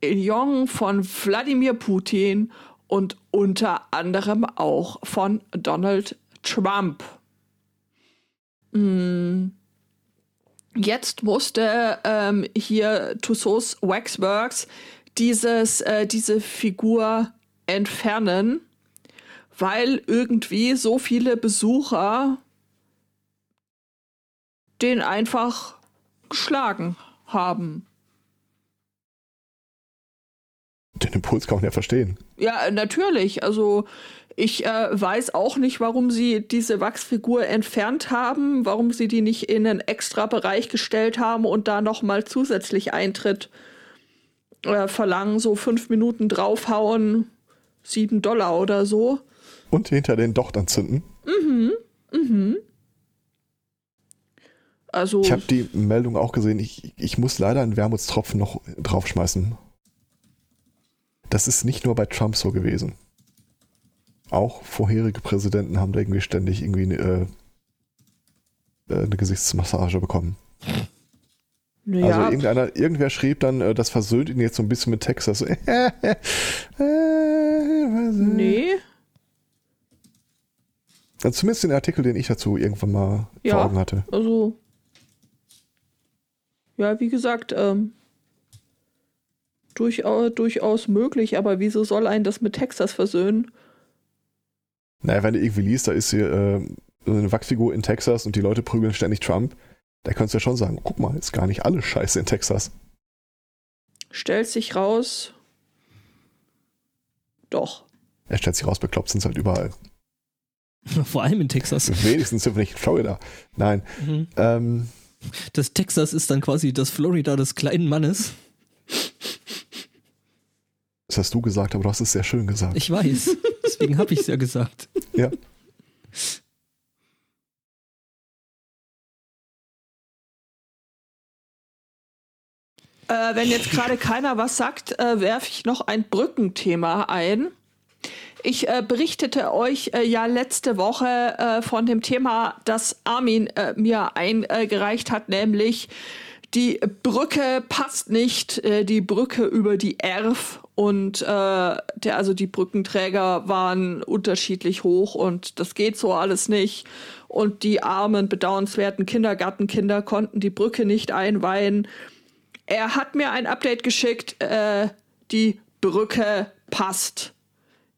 Il-jong, von Wladimir Putin und unter anderem auch von Donald Trump. Mm. Jetzt musste ähm, hier Tussauds Waxworks dieses, äh, diese Figur entfernen, weil irgendwie so viele Besucher den einfach geschlagen haben. Den Impuls kann man ja verstehen. Ja, natürlich. Also ich äh, weiß auch nicht, warum sie diese Wachsfigur entfernt haben, warum sie die nicht in einen extra Bereich gestellt haben und da noch mal zusätzlich Eintritt äh, verlangen, so fünf Minuten draufhauen, sieben Dollar oder so. Und hinter den Docht anzünden. Also Ich habe die Meldung auch gesehen. Ich, ich muss leider einen Wermutstropfen noch draufschmeißen. Das ist nicht nur bei Trump so gewesen. Auch vorherige Präsidenten haben da irgendwie ständig irgendwie eine, äh, eine Gesichtsmassage bekommen. Also ja, irgendeiner, irgendwer schrieb dann, äh, das versöhnt ihn jetzt so ein bisschen mit Texas. nee, Also zumindest den Artikel, den ich dazu irgendwann mal Ja. vor Augen hatte. also ja, wie gesagt, ähm, durchaus, durchaus möglich, aber wieso soll ein das mit Texas versöhnen? Naja, wenn du irgendwie liest, da ist hier äh, so eine Wachsfigur in Texas und die Leute prügeln ständig Trump, da kannst du ja schon sagen, guck mal, ist gar nicht alles scheiße in Texas. Stellt sich raus, doch. Er stellt sich raus, bekloppt sind halt überall. Vor allem in Texas. Wenigstens sind wir nicht in Florida. Nein. Mhm. Ähm, Das Texas ist dann quasi das Florida des kleinen Mannes. Das hast du gesagt, aber du hast es sehr schön gesagt. Ich weiß. Deswegen habe ich es ja gesagt. ja. Äh, wenn jetzt gerade keiner was sagt, äh, werfe ich noch ein Brückenthema ein. Ich äh, berichtete euch äh, ja letzte Woche äh, von dem Thema, das Armin äh, mir eingereicht hat, nämlich die Brücke passt nicht, äh, die Brücke über die Erf und äh, der, also die Brückenträger waren unterschiedlich hoch und das geht so alles nicht. Und die armen, bedauernswerten Kindergartenkinder konnten die Brücke nicht einweihen. Er hat mir ein Update geschickt, äh, die Brücke passt.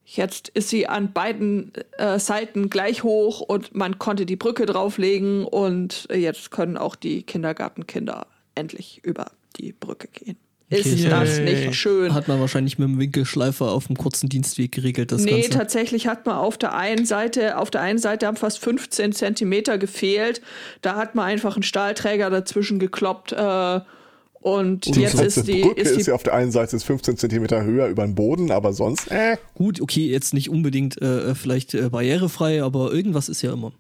Jetzt ist sie an beiden äh, Seiten gleich hoch und man konnte die Brücke drauflegen und jetzt können auch die Kindergartenkinder endlich über die Brücke gehen. ist Okay, das nicht schön. Hat man wahrscheinlich mit dem Winkelschleifer auf dem kurzen Dienstweg geregelt, das nee, Ganze. tatsächlich hat man auf der einen Seite, auf der einen Seite haben fast 15 Zentimeter gefehlt. Da hat man einfach einen Stahlträger dazwischen gekloppt. Äh, und Die jetzt ist die, Brücke ist ist, die ja auf der einen Seite ist 15 Zentimeter höher über den Boden, aber sonst, äh, Gut, okay, jetzt nicht unbedingt äh, vielleicht äh, barrierefrei, aber irgendwas ist ja immer.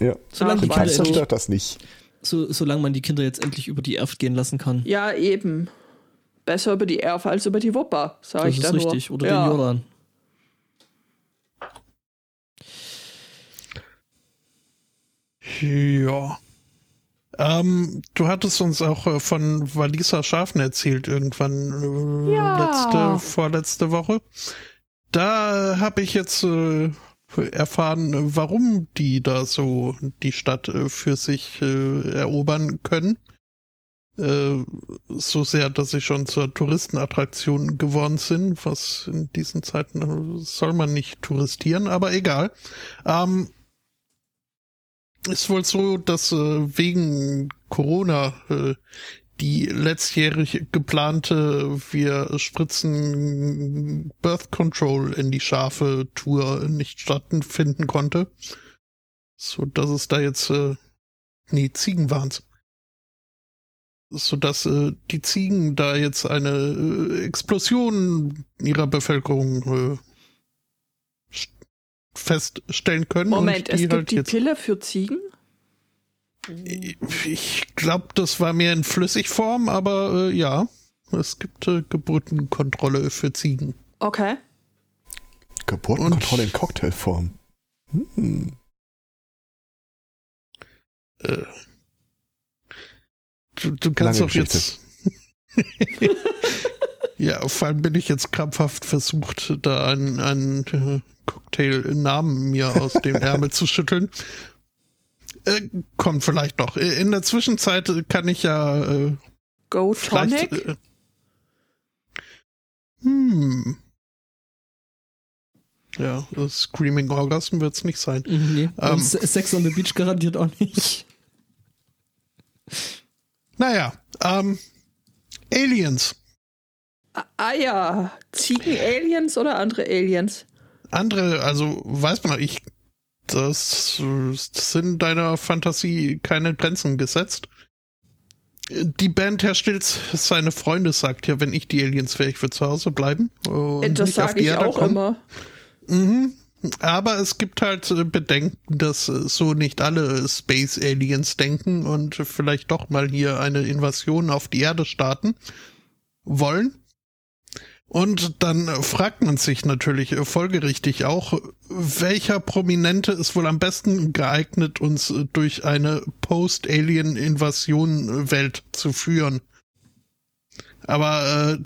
ja. Solange, Ach, die Kinder stört das nicht. So, solange man die Kinder jetzt endlich über die Erft gehen lassen kann. Ja, eben. Besser über die Erf als über die Wupper, sag das ich ist da nur. richtig. Oder ja. den Jordan. Ja. Ähm, du hattest uns auch äh, von Walisa Schafen erzählt irgendwann äh, Ja. letzte, vorletzte Woche. Da habe ich jetzt äh, erfahren, warum die da so die Stadt äh, für sich äh, erobern können. Äh, so sehr, dass sie schon zur Touristenattraktion geworden sind, was in diesen Zeiten äh, soll man nicht touristieren, aber egal. Ähm, ist wohl so, dass äh, wegen Corona äh, die letztjährig geplante wir spritzen Birth Control in die Schafe Tour nicht stattfinden konnte. So dass es da jetzt äh, nee, Ziegen waren's. So dass äh, die Ziegen da jetzt eine äh, Explosion ihrer Bevölkerung äh, st- feststellen können. Moment, es die gibt halt die Pille für Ziegen? Ich glaube, das war mehr in Flüssigform, aber äh, ja, es gibt äh, Geburtenkontrolle für Ziegen. Okay. Geburtenkontrolle in Cocktailform. Hm. Äh, du, du kannst Lange doch jetzt. ja, vor allem bin ich jetzt krampfhaft versucht, da einen, einen äh, Cocktail-Namen mir aus dem Ärmel zu schütteln. Äh, kommt vielleicht noch. Äh, In der Zwischenzeit kann ich ja äh, Go. Tonic? Äh, hm. Ja, Screaming Orgasm wird's nicht sein. Mhm, nee. Ähm. Und Sex on the Beach garantiert auch nicht. Naja, ähm, Aliens. Ah, ah ja, Ziegen-Aliens oder andere Aliens? Andere, also weiß man noch, ich, das, sind deiner Fantasie keine Grenzen gesetzt. Die Band Herr Stilz, seine Freunde sagt ja, wenn ich die Aliens wäre, ich würde zu Hause bleiben. und das sage ich Erde auch kommen. immer. Mhm. Aber es gibt halt äh, Bedenken, dass äh, so nicht alle Space Aliens denken und vielleicht doch mal hier eine Invasion auf die Erde starten wollen. Und dann fragt man sich natürlich folgerichtig auch, welcher Prominente ist wohl am besten geeignet, uns durch eine Post-Alien-Invasion-Welt zu führen. Aber äh,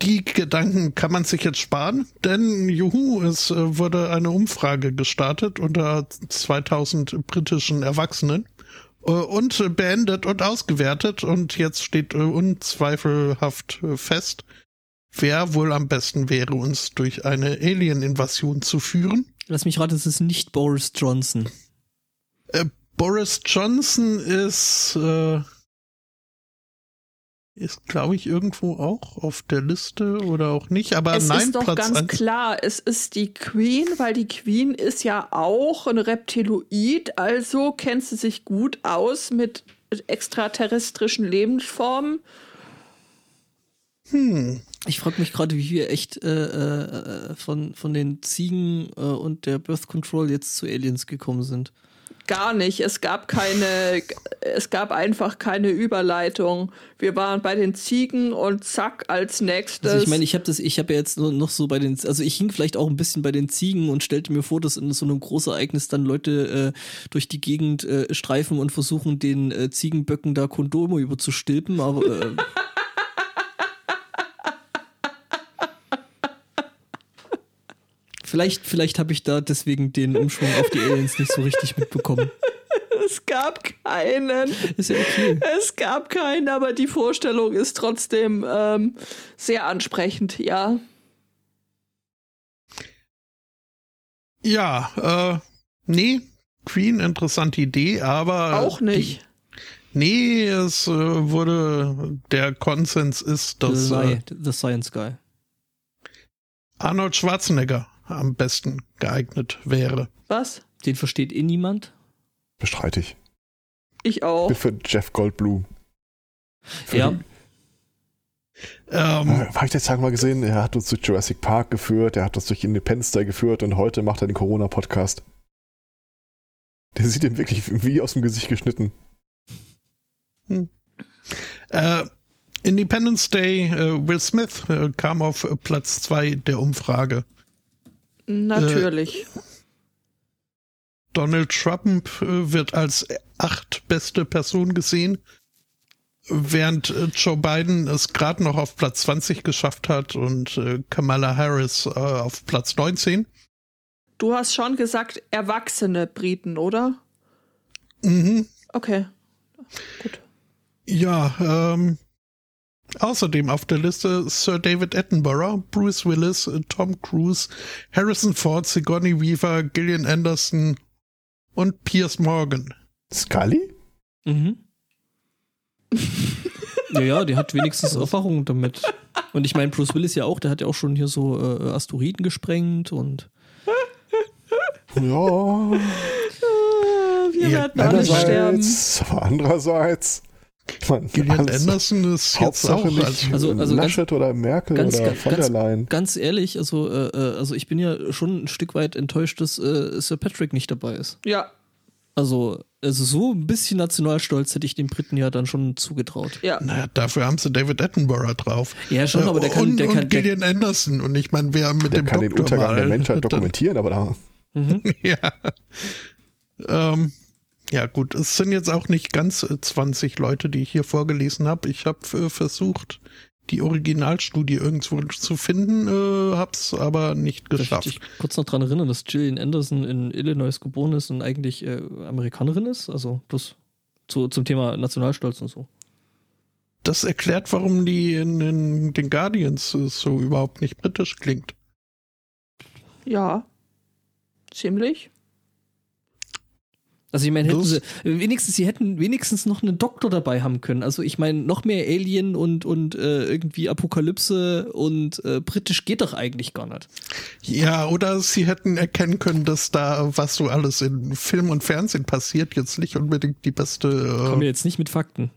die Gedanken kann man sich jetzt sparen, denn juhu, es äh, wurde eine Umfrage gestartet unter 2000 britischen Erwachsenen äh, und beendet und ausgewertet und jetzt steht äh, unzweifelhaft äh, fest, wer wohl am besten wäre, uns durch eine Alien-Invasion zu führen. Lass mich raten, es ist nicht Boris Johnson. Äh, Boris Johnson ist, äh, ist glaube ich irgendwo auch auf der Liste oder auch nicht, aber es nein, ist doch Platz ganz klar, es ist die Queen, weil die Queen ist ja auch ein Reptiloid, also kennt sie sich gut aus mit extraterrestrischen Lebensformen. Hm. Ich frage mich gerade, wie wir echt äh, äh, von, von den Ziegen äh, und der Birth Control jetzt zu Aliens gekommen sind. Gar nicht. Es gab keine, es gab einfach keine Überleitung. Wir waren bei den Ziegen und zack, als nächstes. Also ich meine, ich habe das, ich habe ja jetzt nur noch so bei den, also ich hing vielleicht auch ein bisschen bei den Ziegen und stellte mir vor, dass in so einem Großereignis dann Leute äh, durch die Gegend äh, streifen und versuchen, den äh, Ziegenböcken da Kondome überzustülpen, aber Vielleicht, vielleicht habe ich da deswegen den Umschwung auf die Aliens nicht so richtig mitbekommen. es gab keinen. Ist ja okay. Es gab keinen, aber die Vorstellung ist trotzdem ähm, sehr ansprechend, ja. Ja, äh, nee, Queen, interessante Idee, aber. Auch nicht. Die, Nee, es äh, wurde, der Konsens ist, dass the, äh, the Science Guy. Arnold Schwarzenegger am besten geeignet wäre. Was? Den versteht eh niemand. Bestreite ich. Ich auch. Bin für Jeff Goldblum. Für Ja. Ähm, Äh, Habe ich jetzt mal gesehen, er hat uns durch Jurassic Park geführt, er hat uns durch Independence Day geführt und heute macht er den Corona-Podcast. Der sieht ihm wirklich wie aus dem Gesicht geschnitten. Äh, Independence Day, äh, Will Smith äh, kam auf Platz zwei der Umfrage. Natürlich. Donald Trump äh, wird als acht beste Person gesehen, während äh, Joe Biden es gerade noch auf Platz 20 geschafft hat und äh, Kamala Harris äh, auf Platz 19. Du hast schon gesagt, erwachsene Briten, oder? Mhm. Okay. Gut. Ja, ähm, außerdem auf der Liste Sir David Attenborough, Bruce Willis, Tom Cruise, Harrison Ford, Sigourney Weaver, Gillian Anderson und Piers Morgan. Scully? Mhm. ja, ja, der hat wenigstens Erfahrung damit. Und ich meine, Bruce Willis ja auch, der hat ja auch schon hier so äh, Asteroiden gesprengt und Ja. Wir Ja, werden alle sterben. Aber andererseits. Ich mein, Gillian alles- Anderson ist jetzt auch nicht als Also- also ganz- Laschet oder Merkel ganz- oder ganz- von der Leyen. ganz ehrlich, also, äh, äh, also ich bin ja schon ein Stück weit enttäuscht, dass äh, Sir Patrick nicht dabei ist. Ja, Also, also so ein bisschen Nationalstolz hätte ich den Briten ja dann schon zugetraut. ja. Naja, dafür haben sie David Attenborough drauf. Ja, schon, aber der kann, und, der kann, und der, Gillian Anderson. Und ich meine, wer mit Der dem kann den Doktor Untergang der mal- Menschheit dann- dokumentieren, aber da. mhm. Ja. Ähm, ja, gut, es sind jetzt auch nicht ganz äh, 20 Leute, die ich hier vorgelesen habe. Ich habe äh, versucht, die Originalstudie irgendwo zu finden, äh, hab's aber nicht ich geschafft. dich kurz noch dran erinnern, dass Gillian Anderson in Illinois geboren ist und eigentlich äh, Amerikanerin ist? Also bloß zu, zum Thema Nationalstolz und so. Das erklärt, warum die in, in den Guardians äh, so überhaupt nicht britisch klingt. Ja. Ziemlich. Also ich meine, hätten sie, wenigstens, sie hätten wenigstens noch einen Doktor dabei haben können. Also ich meine, noch mehr Alien und, und äh, irgendwie Apokalypse und äh, britisch geht doch eigentlich gar nicht. Ja, oder sie hätten erkennen können, dass da, was so alles in Film und Fernsehen passiert, jetzt nicht unbedingt die beste. Kommen wir Äh, jetzt nicht mit Fakten.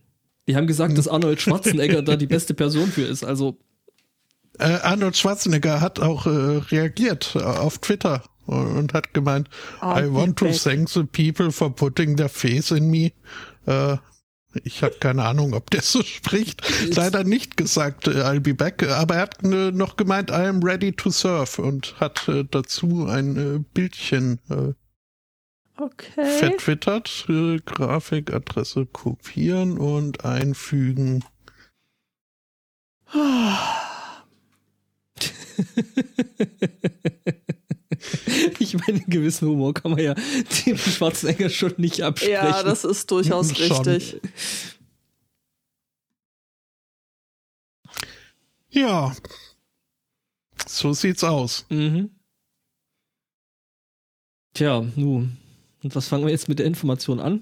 Die haben gesagt, dass Arnold Schwarzenegger da die beste Person für ist. Also äh, Arnold Schwarzenegger hat auch äh, reagiert äh, auf Twitter und hat gemeint, I'll I want to thank the people for putting their faith in me. Äh, ich habe keine Ahnung, ob der so spricht. Leider nicht gesagt, äh, I'll be back. Aber er hat noch gemeint, I am ready to serve und hat äh, dazu ein äh, Bildchen Okay. vertwittert. Äh, Grafikadresse kopieren und einfügen. ich meine, einen gewissen Humor kann man ja dem Schwarzenegger schon nicht absprechen. Ja, das ist durchaus Schon. richtig. Ja. So sieht's aus. Mhm. Tja, nun. Und was fangen wir jetzt mit der Information an?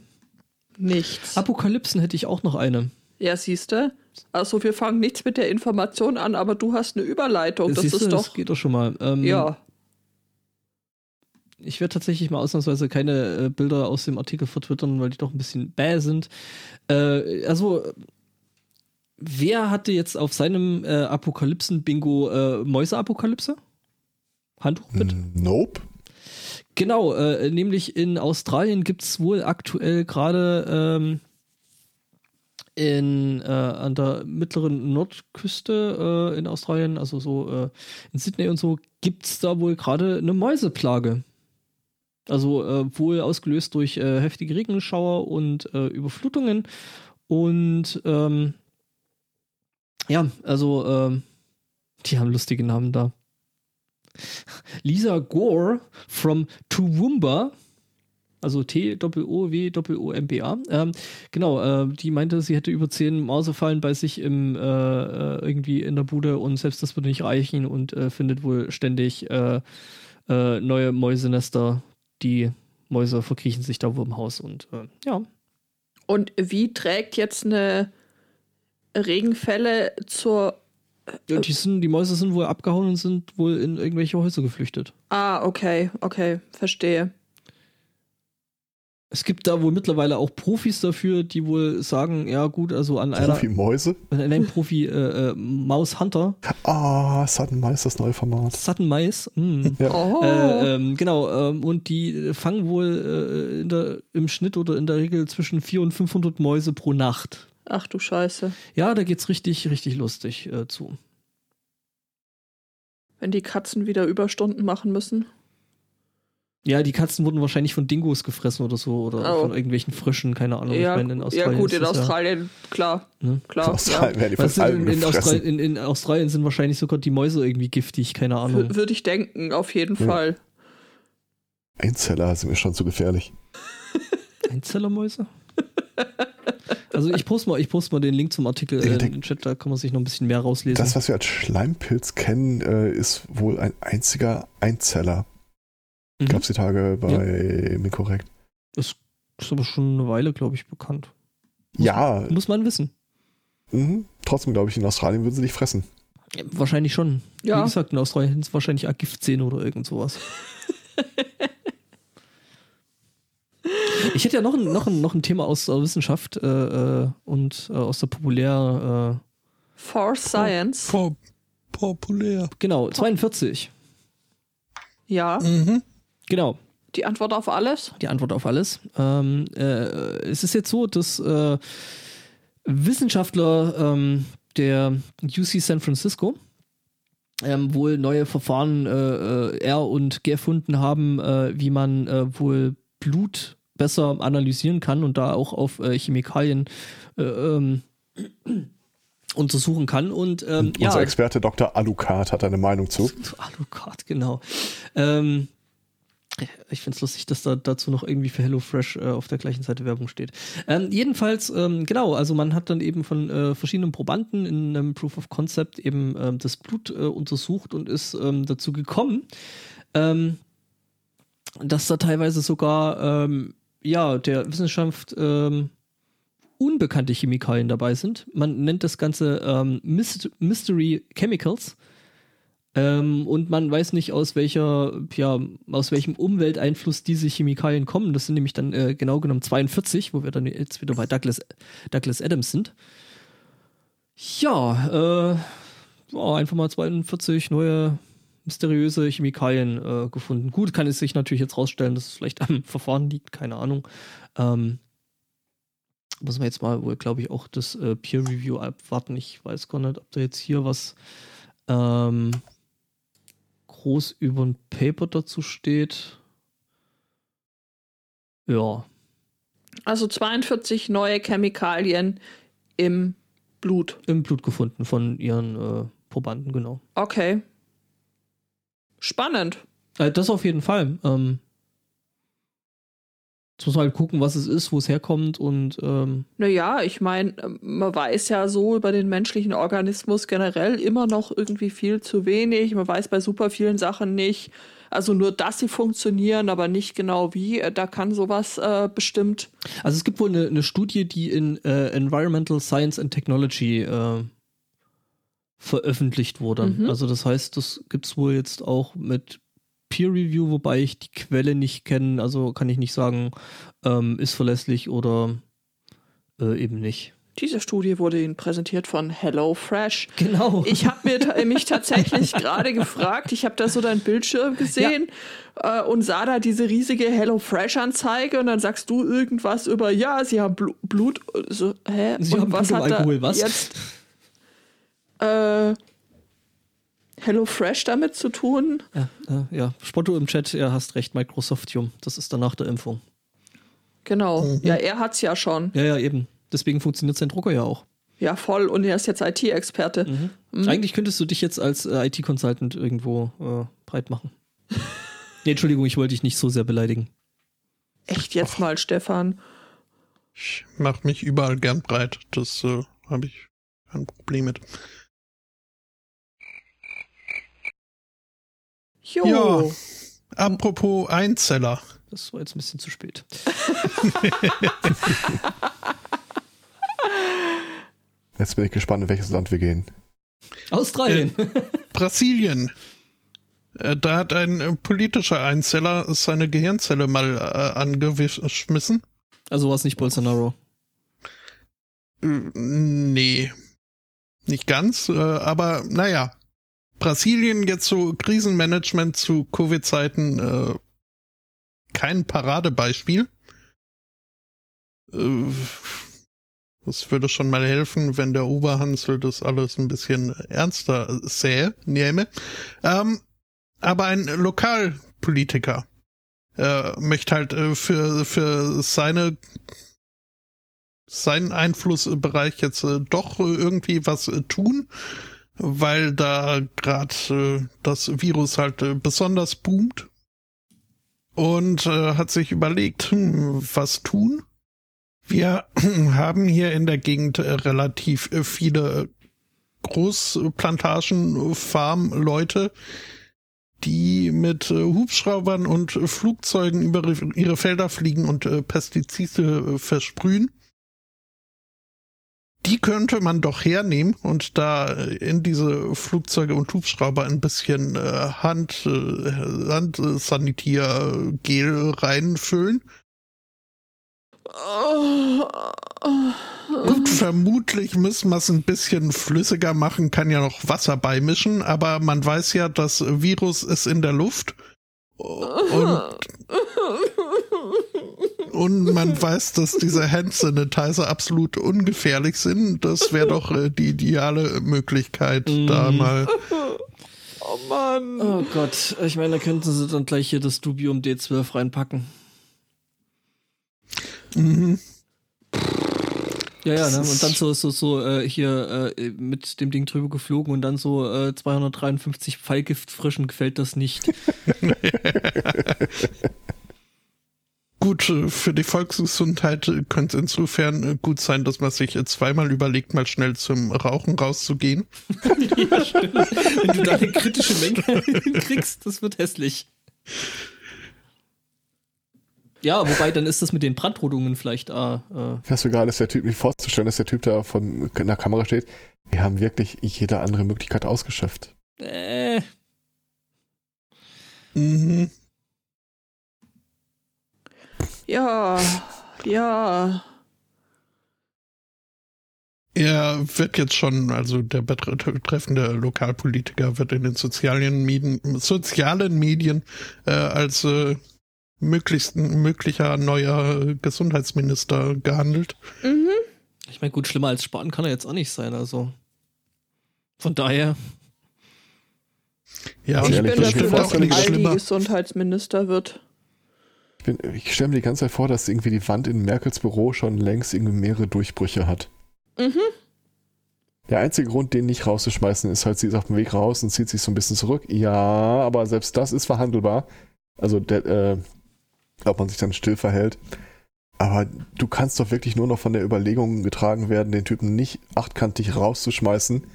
Nichts. Apokalypsen hätte ich auch noch eine. Ja, siehste. Also wir fangen nichts mit der Information an, aber du hast eine Überleitung. Das Siehste, ist das doch. geht doch schon mal. Ähm, Ja. Ich werde tatsächlich mal ausnahmsweise keine äh, Bilder aus dem Artikel vertwittern, weil die doch ein bisschen bäh sind. Äh, also, wer hatte jetzt auf seinem äh, Apokalypsen-Bingo äh, Mäuseapokalypse? Bitte. Nope. Genau, äh, nämlich in Australien gibt es wohl aktuell gerade ähm, in, äh, an der mittleren Nordküste äh, in Australien, also so äh, in Sydney und so, gibt es da wohl gerade eine Mäuseplage. Also äh, wohl ausgelöst durch äh, heftige Regenschauer und äh, Überflutungen. Und ähm, ja, also ähm, die haben lustige Namen da. Lisa Gore from Toowoomba, also T-O-O-W-O-M-B-A. Ähm, genau, äh, die meinte, sie hätte über zehn Mausefallen bei sich im, äh, äh, irgendwie in der Bude und selbst das würde nicht reichen und äh, findet wohl ständig äh, äh, neue Mäusenester. Die Mäuse verkriechen sich da wohl im Haus und äh, ja. Und wie trägt jetzt eine Regenfälle zur. Ja, die, sind, die Mäuse sind wohl abgehauen und sind wohl in irgendwelche Häuser geflüchtet. Ah, okay, okay, verstehe. Es gibt da wohl mittlerweile auch Profis dafür, die wohl sagen, ja gut, also an einer Profi-Mäuse? an einem Profi äh, äh, Maus Hunter, Ah, Sudden Mice, das neue Format. Sutton Mais, mm. Ja. Oh. Äh, ähm, genau, ähm, und die fangen wohl äh, in der, im Schnitt oder in der Regel zwischen 400 und 500 Mäuse pro Nacht. Ach du Scheiße. Ja, da geht's richtig, richtig lustig äh, zu. Wenn die Katzen wieder Überstunden machen müssen. Ja, die Katzen wurden wahrscheinlich von Dingos gefressen oder so oder Oh. von irgendwelchen Frischen, keine Ahnung. ja, ich meine, in ja, Australien gut, ist in das ja- Australien, klar. Ne? Klar. Australien werden die Weißt von du, allen in, in, gefressen. Australien, in, in Australien sind wahrscheinlich sogar die Mäuse irgendwie giftig, keine Ja. Ahnung. Würde ich denken, auf jeden Ja. Fall. Einzeller sind mir schon zu gefährlich. Einzellermäuse? Also ich poste mal, ich poste mal den Link zum Artikel Ja, äh, in den Chat, da kann man sich noch ein bisschen mehr rauslesen. Das, was wir als Schleimpilz kennen, äh, ist wohl ein einziger Einzeller. Mhm. Gab es die Tage bei Mikorrekt. Das ist aber schon eine Weile, glaube ich, bekannt. Muss Ja, Muss man wissen. mhm. trotzdem glaube ich, in Australien würden sie dich fressen. Wahrscheinlich schon. Wie Ja. gesagt, in Australien sind es wahrscheinlich auch Giftzähne oder irgend sowas. Ich hätte ja noch ein, noch ein, noch ein Thema aus der Wissenschaft äh, äh, und äh, aus der populär, For Science. Po populär. äh, genau, 42. Ja. Mhm. Genau, Die Antwort auf alles? die Antwort auf alles. Ähm, äh, es ist jetzt so, dass äh, Wissenschaftler ähm, der UC San Francisco ähm, wohl neue Verfahren äh, äh, er und gefunden haben, äh, wie man äh, wohl Blut besser analysieren kann und da auch auf äh, Chemikalien äh, ähm, untersuchen kann. Und ähm, ja, Unser Experte Dr. Alucard hat eine Meinung zu. Alucard, genau. Ähm, ich finde es lustig, dass da dazu noch irgendwie für HelloFresh äh, auf der gleichen Seite Werbung steht. Ähm, jedenfalls, ähm, genau, also man hat dann eben von äh, verschiedenen Probanden in einem Proof of Concept eben ähm, das Blut äh, untersucht und ist ähm, dazu gekommen, ähm, dass da teilweise sogar ähm, ja der Wissenschaft unbekannte Chemikalien dabei sind. Man nennt das Ganze Myst Mystery Chemicals. Ähm, und man weiß nicht, aus welcher, ja, aus welchem Umwelteinfluss diese Chemikalien kommen. Das sind nämlich dann äh, genau genommen 42, wo wir dann jetzt wieder bei Douglas, Douglas Adams sind. Ja, äh, ja, einfach mal 42 neue mysteriöse Chemikalien äh, gefunden. Gut, kann es sich natürlich jetzt rausstellen, dass es vielleicht am Verfahren liegt, keine Ahnung. Ähm, muss man jetzt mal wohl, glaube ich, auch das äh, Peer Review abwarten. Ich weiß gar nicht, ob da jetzt hier was ähm, groß über ein Paper dazu steht. Ja, Also 42 neue Chemikalien im Blut. im Blut gefunden von ihren äh, Probanden, genau. Okay. Spannend. Äh, das auf jeden Fall. Ähm, jetzt muss man halt gucken, was es ist, wo es herkommt und ähm, Naja, ich meine, man weiß ja so über den menschlichen Organismus generell immer noch irgendwie viel zu wenig. Man weiß bei super vielen Sachen nicht. Also nur, dass sie funktionieren, aber nicht genau wie. Da kann sowas äh, bestimmt. Also es gibt wohl eine, eine Studie, die in äh, Environmental Science and Technology äh, veröffentlicht wurde. Mhm. Also das heißt, das gibt es wohl jetzt auch mit Peer Review, wobei ich die Quelle nicht kenne. Also kann ich nicht sagen, ähm, ist verlässlich oder äh, eben nicht. Diese Studie wurde Ihnen präsentiert von HelloFresh. Genau. Ich habe mir mich tatsächlich gerade gefragt, ich habe da so deinen Bildschirm gesehen äh, und sah da diese riesige HelloFresh-Anzeige und dann sagst du irgendwas über, ja, sie haben Blu Blut. So, hä? Sie und haben Blut und da Alkohol, was? jetzt äh, HelloFresh damit zu tun? ja, äh, ja, Spotto im Chat, ja, hast recht, Microsoftium. Das ist dann nach der Impfung. Genau. Mhm. Ja, er hat's ja schon. Ja, ja, eben. Deswegen funktioniert sein Drucker ja auch. Ja, voll. Und er ist jetzt IT-Experte. Mhm. Eigentlich könntest du dich jetzt als äh, IT-Consultant irgendwo äh, breit machen. nee, Entschuldigung, ich wollte dich nicht so sehr beleidigen. Echt jetzt mal, Stefan. Ich mache mich überall gern breit. Das äh, habe ich kein Problem mit. Jo. Ja. Apropos Einzeller. Das war jetzt ein bisschen zu spät. Jetzt bin ich gespannt, in welches Land wir gehen. Australien. Brasilien. Äh, Da hat ein äh, politischer Einzeller seine Gehirnzelle mal äh, angeschmissen. also war es nicht Bolsonaro. Äh, Nee, nicht ganz, äh, aber naja. Brasilien jetzt so Krisenmanagement zu Covid-Zeiten äh, kein Paradebeispiel. Äh, das würde schon mal helfen, wenn der Oberhansel das alles ein bisschen ernster sähe, nehme. Ähm, aber ein Lokalpolitiker äh, möchte halt äh, für, für seine seinen Einflussbereich jetzt äh, doch irgendwie was äh, tun, weil da gerade äh, das Virus halt äh, besonders boomt und äh, hat sich überlegt, hm, was tun? Wir haben hier in der Gegend äh, relativ äh, viele Großplantagen, Farmleute, die mit äh, Hubschraubern und äh, Flugzeugen über ihre Felder fliegen und äh, Pestizide äh, versprühen die könnte man doch hernehmen und da in diese Flugzeuge und Hubschrauber ein bisschen äh, Hand, äh, Handsanitiergel reinfüllen. Gut, vermutlich müssen wir es ein bisschen flüssiger machen, kann ja noch Wasser beimischen, aber man weiß ja, das Virus ist in der Luft. Und, und man weiß, dass diese Hand Sanitizer absolut ungefährlich sind. Das wäre doch äh, die ideale Möglichkeit, da Mhm. mal. Oh Mann. Oh Gott, ich meine, da könnten sie dann gleich hier das Dubium D12 reinpacken. Mhm. Ja, ja, ne? und dann so, so, so äh, hier äh, mit dem Ding drüber geflogen und dann so äh, 253 Pfeilgift frischen gefällt das nicht. Gut, äh, für die Volksgesundheit äh, könnte es insofern äh, gut sein, dass man sich äh, zweimal überlegt, mal schnell zum Rauchen rauszugehen. ja, stimmt. Wenn du da eine kritische Menge kriegst, das wird hässlich. Ja, wobei, dann ist das mit den Brandrodungen vielleicht ah, äh, Ich weiß sogar, dass der Typ, mich vorzustellen, dass der Typ da von in der Kamera steht. Wir haben wirklich jede andere Möglichkeit ausgeschöpft. äh, Mhm. Ja, ja. Er wird jetzt schon, also der betre- betreffende Lokalpolitiker wird in den sozialen Medien, sozialen Medien äh, als äh, möglichsten möglicher neuer Gesundheitsminister gehandelt. Mhm. ich meine, gut, schlimmer als sparen kann er jetzt auch nicht sein, also. Von daher, Ja, Ich bin dafür, dass Aldi. Gesundheitsminister wird. Ich, ich stelle mir die ganze Zeit vor, dass irgendwie die Wand in Merkels Büro schon längst irgendwie mehrere Durchbrüche hat. Mhm. Der einzige Grund, den nicht rauszuschmeißen, ist halt, sie ist auf dem Weg raus und zieht sich so ein bisschen zurück. Ja, aber selbst das ist verhandelbar. Also, der, äh, ob man sich dann still verhält. Aber du kannst doch wirklich nur noch von der Überlegung getragen werden, den Typen nicht achtkantig rauszuschmeißen,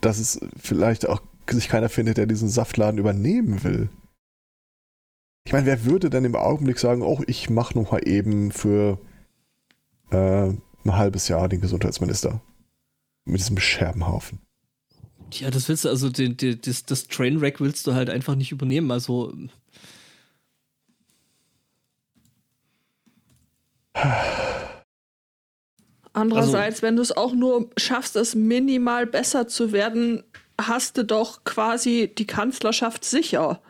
dass es vielleicht auch sich keiner findet, der diesen Saftladen übernehmen will. Ich meine, wer würde denn im Augenblick sagen, oh, ich mache noch mal eben für äh, ein halbes Jahr den Gesundheitsminister. Mit diesem Scherbenhaufen. ja, das willst du, also den, den, das, das Trainwreck willst du halt einfach nicht übernehmen, also. Andererseits, wenn du es auch nur schaffst, es minimal besser zu werden, hast du doch quasi die Kanzlerschaft sicher.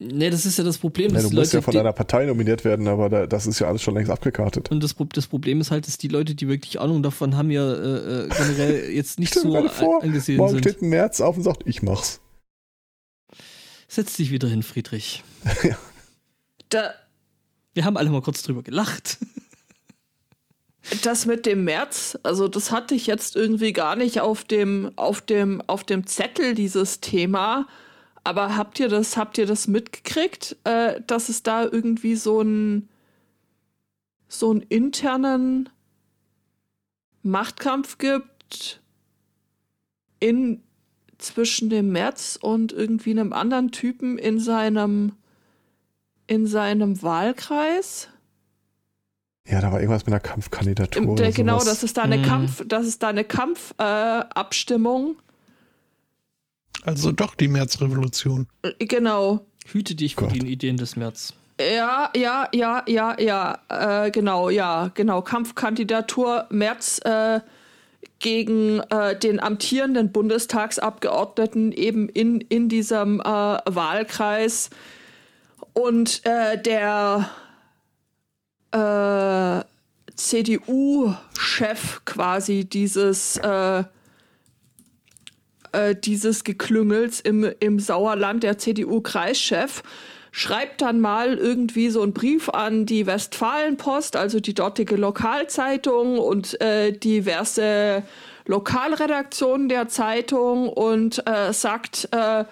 Ne, das ist ja das Problem. Ja, du musst Leute, ja von die, einer Partei nominiert werden, aber da, das ist ja alles schon längst abgekartet. und das, das Problem ist halt, dass die Leute, die wirklich Ahnung davon haben, ja äh, äh, generell jetzt nicht so vor, an- angesehen Morgen sind. steht ein März auf und sagt, ich mach's. Setz dich wieder hin, Friedrich. Da, Wir haben alle mal kurz drüber gelacht. das mit dem März, also das hatte ich jetzt irgendwie gar nicht auf dem, auf dem, auf dem Zettel, dieses Thema. Aber habt ihr das, habt ihr das mitgekriegt, äh, dass es da irgendwie so einen so einen internen Machtkampf gibt in zwischen dem März und irgendwie einem anderen Typen in seinem in seinem Wahlkreis? Ja, da war irgendwas mit einer Kampfkandidatur. Im- oder der, genau, das ist da eine Mhm. Kampf, das ist da eine Kampfabstimmung. Äh. Also doch die Märzrevolution. Äh, genau. Hüte dich vor den Ideen des März. Ja, ja, ja, ja, ja, äh, genau, ja, genau. Kampfkandidatur Merz äh, gegen äh, den amtierenden Bundestagsabgeordneten eben in, in diesem äh, Wahlkreis. Und äh, der äh, CDU-Chef quasi dieses äh, dieses Geklüngels im, im Sauerland, der CDU-Kreischef, schreibt dann mal irgendwie so einen Brief an die Westfalenpost, also die dortige Lokalzeitung und äh, diverse Lokalredaktionen der Zeitung und äh, sagt äh,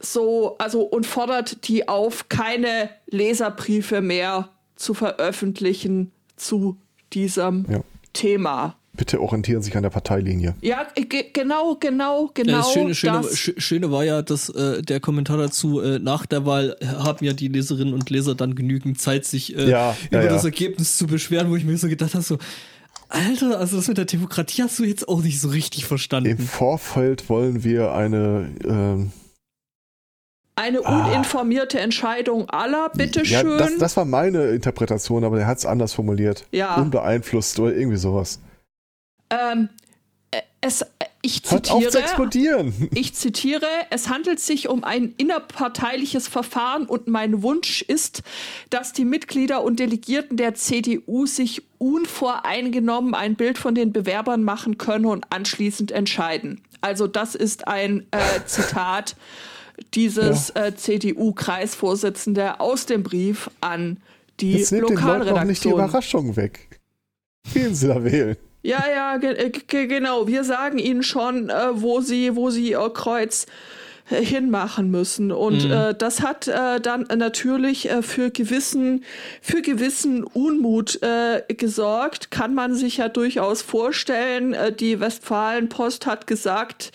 so, also und fordert die auf, keine Leserbriefe mehr zu veröffentlichen zu diesem Ja. Thema. Bitte orientieren sich an der Parteilinie. Ja, ge genau, genau, genau. Ja, das Schöne, Schöne, das. Sch- Schöne war ja, dass äh, der Kommentar dazu, äh, nach der Wahl haben ja die Leserinnen und Leser dann genügend Zeit, sich äh, Ja, über ja, ja. das Ergebnis zu beschweren, wo ich mir so gedacht habe, so, Alter, also das mit der Demokratie hast du jetzt auch nicht so richtig Im verstanden. Vorfeld wollen wir eine ähm, Eine Ah. uninformierte Entscheidung aller, Ja, bitteschön. das, das war meine Interpretation, aber der hat es anders formuliert. Ja. Unbeeinflusst oder irgendwie sowas. Ähm, äh, es, äh, ich Hört auf zu zitiere, explodieren. ich zitiere, es handelt sich um ein innerparteiliches Verfahren und mein Wunsch ist, dass die Mitglieder und Delegierten der CDU sich unvoreingenommen ein Bild von den Bewerbern machen können und anschließend entscheiden. Also das ist ein äh, Zitat dieses äh, CDU-Kreisvorsitzende aus dem Brief an die Jetzt nehmt den Leuten noch nicht die Lokalredaktion. Überraschung weg. Gehen Sie da wählen. Ja, ja, ge äh, ge genau. Wir sagen Ihnen schon, äh, wo Sie, wo Sie Ihr Kreuz äh, hinmachen müssen. Und Mhm. äh, das hat äh, dann natürlich für gewissen, für gewissen Unmut gesorgt. Kann man sich ja durchaus vorstellen. Die Westfalenpost hat gesagt,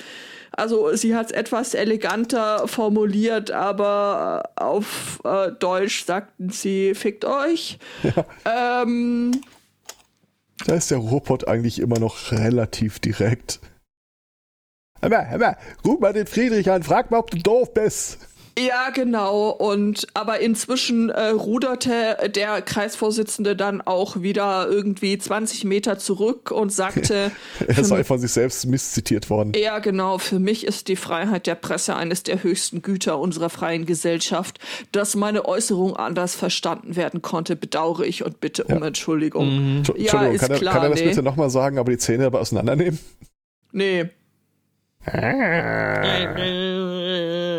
also sie hat es etwas eleganter formuliert, aber auf äh, Deutsch sagten sie, fickt euch. Ähm, Da ist der Robot eigentlich immer noch relativ direkt. Hör mal, hör mal, ruf mal den Friedrich an, frag mal, ob du doof bist. Ja, genau. Und aber inzwischen äh, ruderte der Kreisvorsitzende dann auch wieder irgendwie 20 Meter zurück und sagte, Er sei von sich selbst misszitiert worden. ja, genau, für mich ist die Freiheit der Presse eines der höchsten Güter unserer freien Gesellschaft. Dass meine Äußerung anders verstanden werden konnte, bedauere ich und bitte um Entschuldigung. Entschu- Ja, Entschuldigung, ist kann, er, klar, kann er das nee. bitte nochmal sagen, aber die Zähne dabei auseinandernehmen? Nee.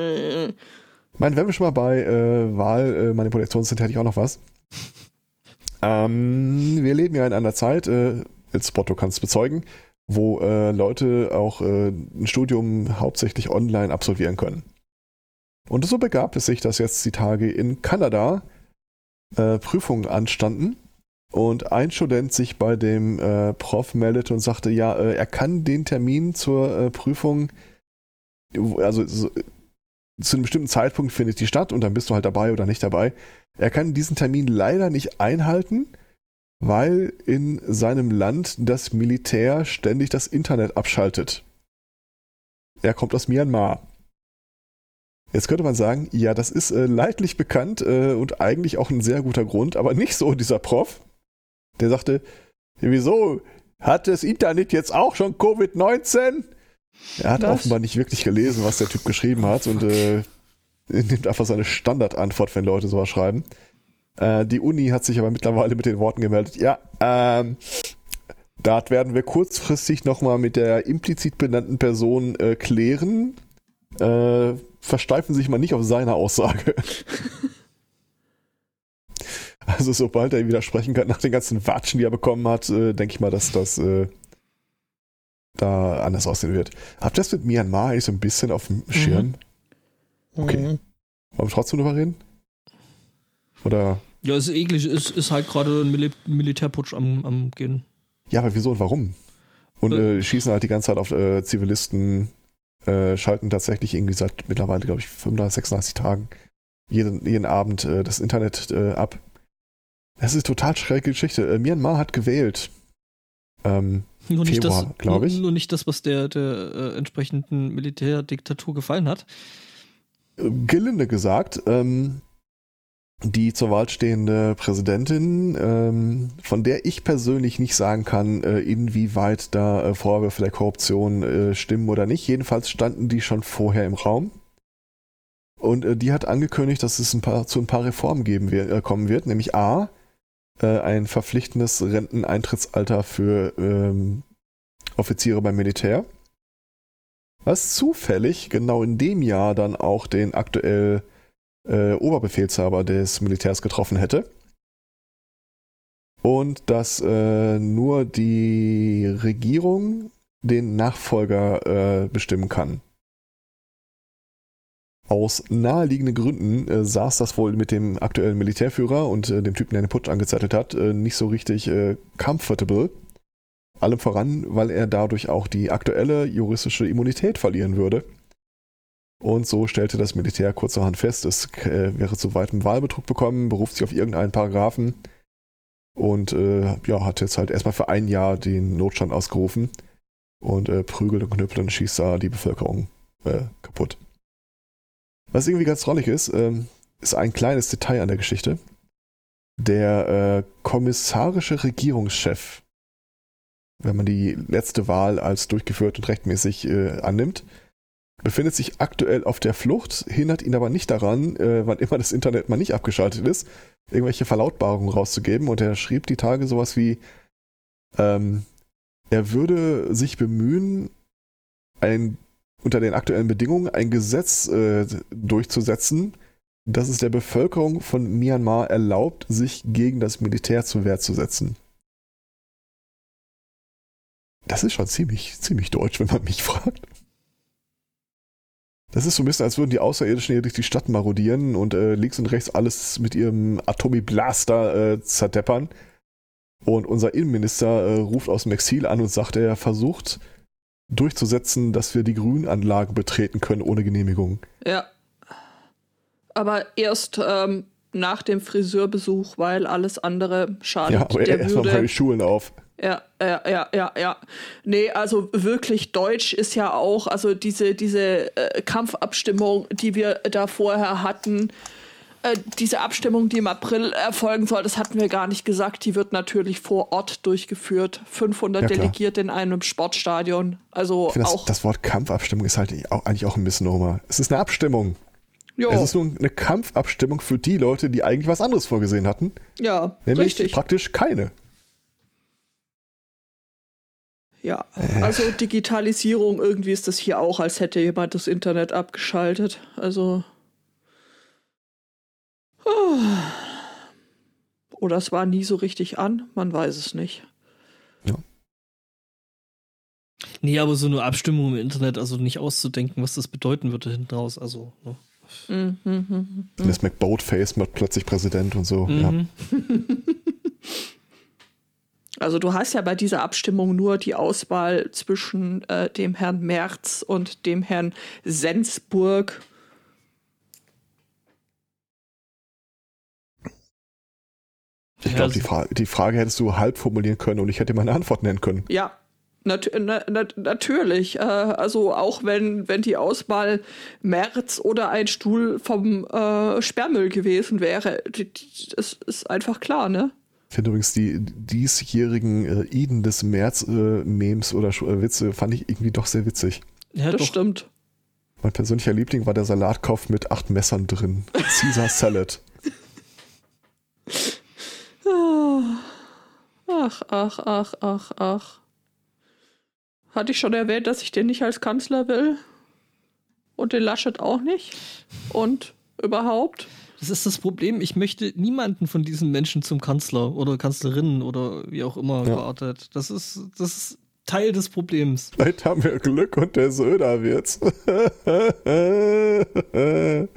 Meine, wenn wir schon mal bei äh, Wahlmanipulation sind, hätte ich auch noch was. Ähm, wir leben ja in einer Zeit, äh, jetzt du kannst bezeugen, wo äh, Leute auch äh, ein Studium hauptsächlich online absolvieren können. Und so begab es sich, dass jetzt die Tage in Kanada äh, Prüfungen anstanden und ein Student sich bei dem äh, Prof meldete und sagte, ja, äh, er kann den Termin zur äh, Prüfung, also so, zu einem bestimmten Zeitpunkt findet die statt und dann bist du halt dabei oder nicht dabei. Er kann diesen Termin leider nicht einhalten, weil in seinem Land das Militär ständig das Internet abschaltet. Er kommt aus Myanmar. Jetzt könnte man sagen, ja, das ist äh, leidlich bekannt äh, und eigentlich auch ein sehr guter Grund, aber nicht so dieser Prof. Der sagte, wieso? Hat das Internet jetzt auch schon Covid-19? Er hat Was? offenbar nicht wirklich gelesen, was der Typ geschrieben hat und äh, nimmt einfach seine Standardantwort, wenn Leute sowas schreiben. Äh, die Uni hat sich aber mittlerweile mit den Worten gemeldet, ja, ähm, das werden wir kurzfristig nochmal mit der implizit benannten Person äh, klären. Äh, versteifen sich mal nicht auf seine Aussage. Also sobald er widersprechen kann, nach den ganzen Watschen, die er bekommen hat, äh, denke ich mal, dass das äh, da anders aussehen wird. Habt ihr das mit Myanmar eigentlich so ein bisschen auf dem Schirm? Okay. Mhm. Wollen wir trotzdem drüber reden? Oder? Ja, ist eklig, ist, ist halt gerade ein Mil Militärputsch am, am Gehen. Ja, aber wieso und warum? Und äh, schießen halt die ganze Zeit auf äh, Zivilisten, äh, schalten tatsächlich irgendwie seit mittlerweile, glaube ich, 35, 36 Tagen jeden, jeden Abend äh, das Internet äh, ab. Das ist total schräge Geschichte. Äh, Myanmar hat gewählt. Ähm, Nur nicht, das, glaub nur, ich. nur nicht das, was der, der äh, entsprechenden Militärdiktatur gefallen hat. äh, gelinde gesagt, ähm, die zur Wahl stehende Präsidentin, ähm, von der ich persönlich nicht sagen kann, äh, inwieweit da äh, Vorwürfe der Korruption äh, stimmen oder nicht. Jedenfalls standen die schon vorher im Raum. Und äh, die hat angekündigt, dass es ein paar, zu ein paar Reformen geben wir, äh, kommen wird, nämlich A, äh, ein verpflichtendes Renteneintrittsalter für ähm, Offiziere beim Militär. Was zufällig genau in dem Jahr dann auch den aktuell äh, Oberbefehlshaber des Militärs getroffen hätte. Und dass äh, nur die Regierung den Nachfolger äh, bestimmen kann. Aus naheliegenden Gründen äh, saß das wohl mit dem aktuellen Militärführer und äh, dem Typen, der den Putsch angezettelt hat, äh, nicht so richtig äh, comfortable. Allem voran, weil er dadurch auch die aktuelle juristische Immunität verlieren würde. Und so stellte das Militär kurzerhand fest, es äh, wäre zu weitem Wahlbetrug bekommen, beruft sich auf irgendeinen Paragraphen und äh, ja, hat jetzt halt erstmal für ein Jahr den Notstand ausgerufen und prügelt und knüppelt und schießt da die Bevölkerung kaputt. Was irgendwie ganz drollig ist, ähm, ist ein kleines Detail an der Geschichte. Der äh, kommissarische Regierungschef, wenn man die letzte Wahl als durchgeführt und rechtmäßig äh, annimmt, befindet sich aktuell auf der Flucht, hindert ihn aber nicht daran, äh, wann immer das Internet mal nicht abgeschaltet ist, irgendwelche Verlautbarungen rauszugeben. Und er schrieb die Tage sowas wie, ähm, er würde sich bemühen, ein, unter den aktuellen Bedingungen ein Gesetz äh, durchzusetzen, das es der Bevölkerung von Myanmar erlaubt, sich gegen das Militär zur Wehr zu setzen. Das ist schon ziemlich, ziemlich deutsch, wenn man mich fragt. Das ist so ein bisschen, als würden die Außerirdischen hier durch die Stadt marodieren und äh, links und rechts alles mit ihrem Atomi-Blaster äh, zerdeppern. Und unser Innenminister äh, ruft aus dem Exil an und sagt, er versucht durchzusetzen, dass wir die Grünanlagen betreten können ohne Genehmigung. Ja. Aber erst ähm, nach dem Friseurbesuch, weil alles andere schadet Ja, aber der erstmal mal Würde. die Schulen auf. Ja, ja, ja, ja, ja. Nee, also wirklich Deutsch ist ja auch, also diese, diese äh, Kampfabstimmung, die wir da vorher hatten, äh, diese Abstimmung, die im April erfolgen soll, das hatten wir gar nicht gesagt, die wird natürlich vor Ort durchgeführt. 500 Ja. Delegierte in einem Sportstadion. Also Ich finde, das, auch. das Wort Kampfabstimmung ist halt auch, eigentlich auch ein Misnomer. Es ist eine Abstimmung. jo, Es ist nur eine Kampfabstimmung für die Leute, die eigentlich was anderes vorgesehen hatten. ja, Nämlich richtig. praktisch keine. Ja, Äh. also Digitalisierung, irgendwie ist das hier auch, als hätte jemand das Internet abgeschaltet. Also. Oder es war nie so richtig an, man weiß es nicht. Nee, aber so eine Abstimmung im Internet, also nicht auszudenken, was das bedeuten würde hinten raus. Also, ne? Mhm, mhm, mhm. Das McBoatface wird plötzlich Präsident und so. Ja. Mhm. Also du hast ja bei dieser Abstimmung nur die Auswahl zwischen äh, dem Herrn Merz und dem Herrn Sensburg. Ich glaube, die, also- Fra die Frage hättest du halb formulieren können und ich hätte meine Antwort nennen können. Ja, nat na nat natürlich. Äh, also auch wenn, wenn die Auswahl Merz oder ein Stuhl vom äh, Sperrmüll gewesen wäre, die- die- das ist einfach klar, ne? Ich finde übrigens die diesjährigen äh, Iden des März-Memes oder Sch- äh, Witze fand ich irgendwie doch sehr witzig. Ja, das doch. stimmt. Mein persönlicher Liebling war der Salatkopf mit acht Messern drin. Caesar Salad. Ach, ach, ach, ach, ach. Hatte ich schon erwähnt, dass ich den nicht als Kanzler will? Und den Laschet auch nicht? Und überhaupt? Das ist das Problem. Ich möchte niemanden von diesen Menschen zum Kanzler oder Kanzlerinnen oder wie auch immer Ja. geartet. Das ist, das ist Teil des Problems. Vielleicht haben wir Glück und der Söder wird's.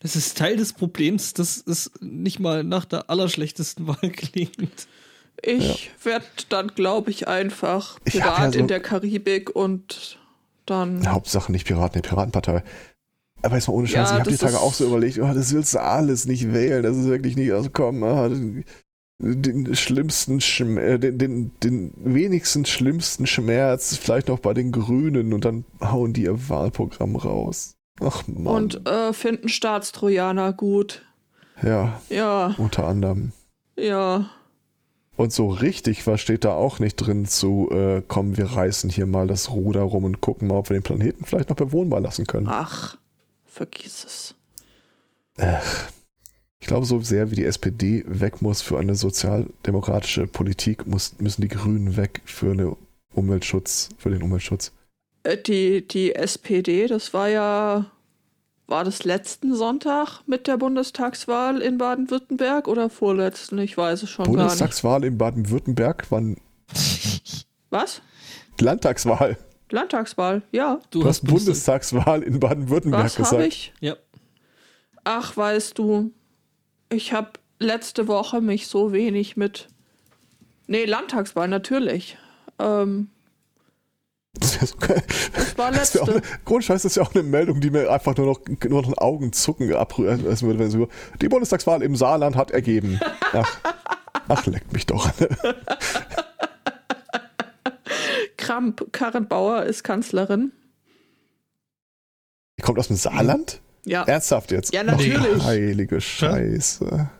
Das ist Teil des Problems, dass es nicht mal nach der allerschlechtesten Wahl klingt. Ich werd dann, glaube ich, einfach Ich Pirat ja so- in der Karibik und dann. Hauptsache nicht Piraten, die Piratenpartei. Aber jetzt mal ohne Scheiß, Ja, ich habe die Tage auch so überlegt, oh, das willst du alles nicht wählen, das ist wirklich nicht, also komm, ah, den, den schlimmsten, Schm äh, den, den, den wenigsten schlimmsten Schmerz vielleicht noch bei den Grünen und dann hauen die ihr Wahlprogramm raus. Ach Mann. Und äh, finden Staatstrojaner gut. ja, Ja, unter anderem. ja. Und so richtig was steht da auch nicht drin zu, äh, komm, wir reißen hier mal das Ruder rum und gucken mal, ob wir den Planeten vielleicht noch bewohnbar lassen können. Ach, vergiss es. Ich glaube, so sehr wie die SPD weg muss für eine sozialdemokratische Politik, muss, müssen die Grünen weg für eine Umweltschutz, für den Umweltschutz. Äh, Die, die SPD, das war ja, war das letzten Sonntag mit der Bundestagswahl in Baden-Württemberg oder vorletzten? Ich weiß es schon gar nicht. Bundestagswahl in Baden-Württemberg, wann Was? Landtagswahl. Landtagswahl, ja. Du, Du hast Bundes- Bundestagswahl in Baden-Württemberg Was habe gesagt. ich? Ja. Ach, weißt du, ich habe letzte Woche mich so wenig mit. Nee, Landtagswahl, natürlich. Ähm, Das wär so geil. das war Das auch letzte. eine, Grundscheiß ist ja auch eine Meldung, die mir einfach nur noch, nur noch ein Augenzucken abrühren würde, wenn sie die Bundestagswahl im Saarland hat ergeben. Ach, ach leckt mich doch. Kramp Karrenbauer ist Kanzlerin. Die kommt aus dem Saarland? Ja. Ernsthaft jetzt? Ja, natürlich. Heilige Scheiße.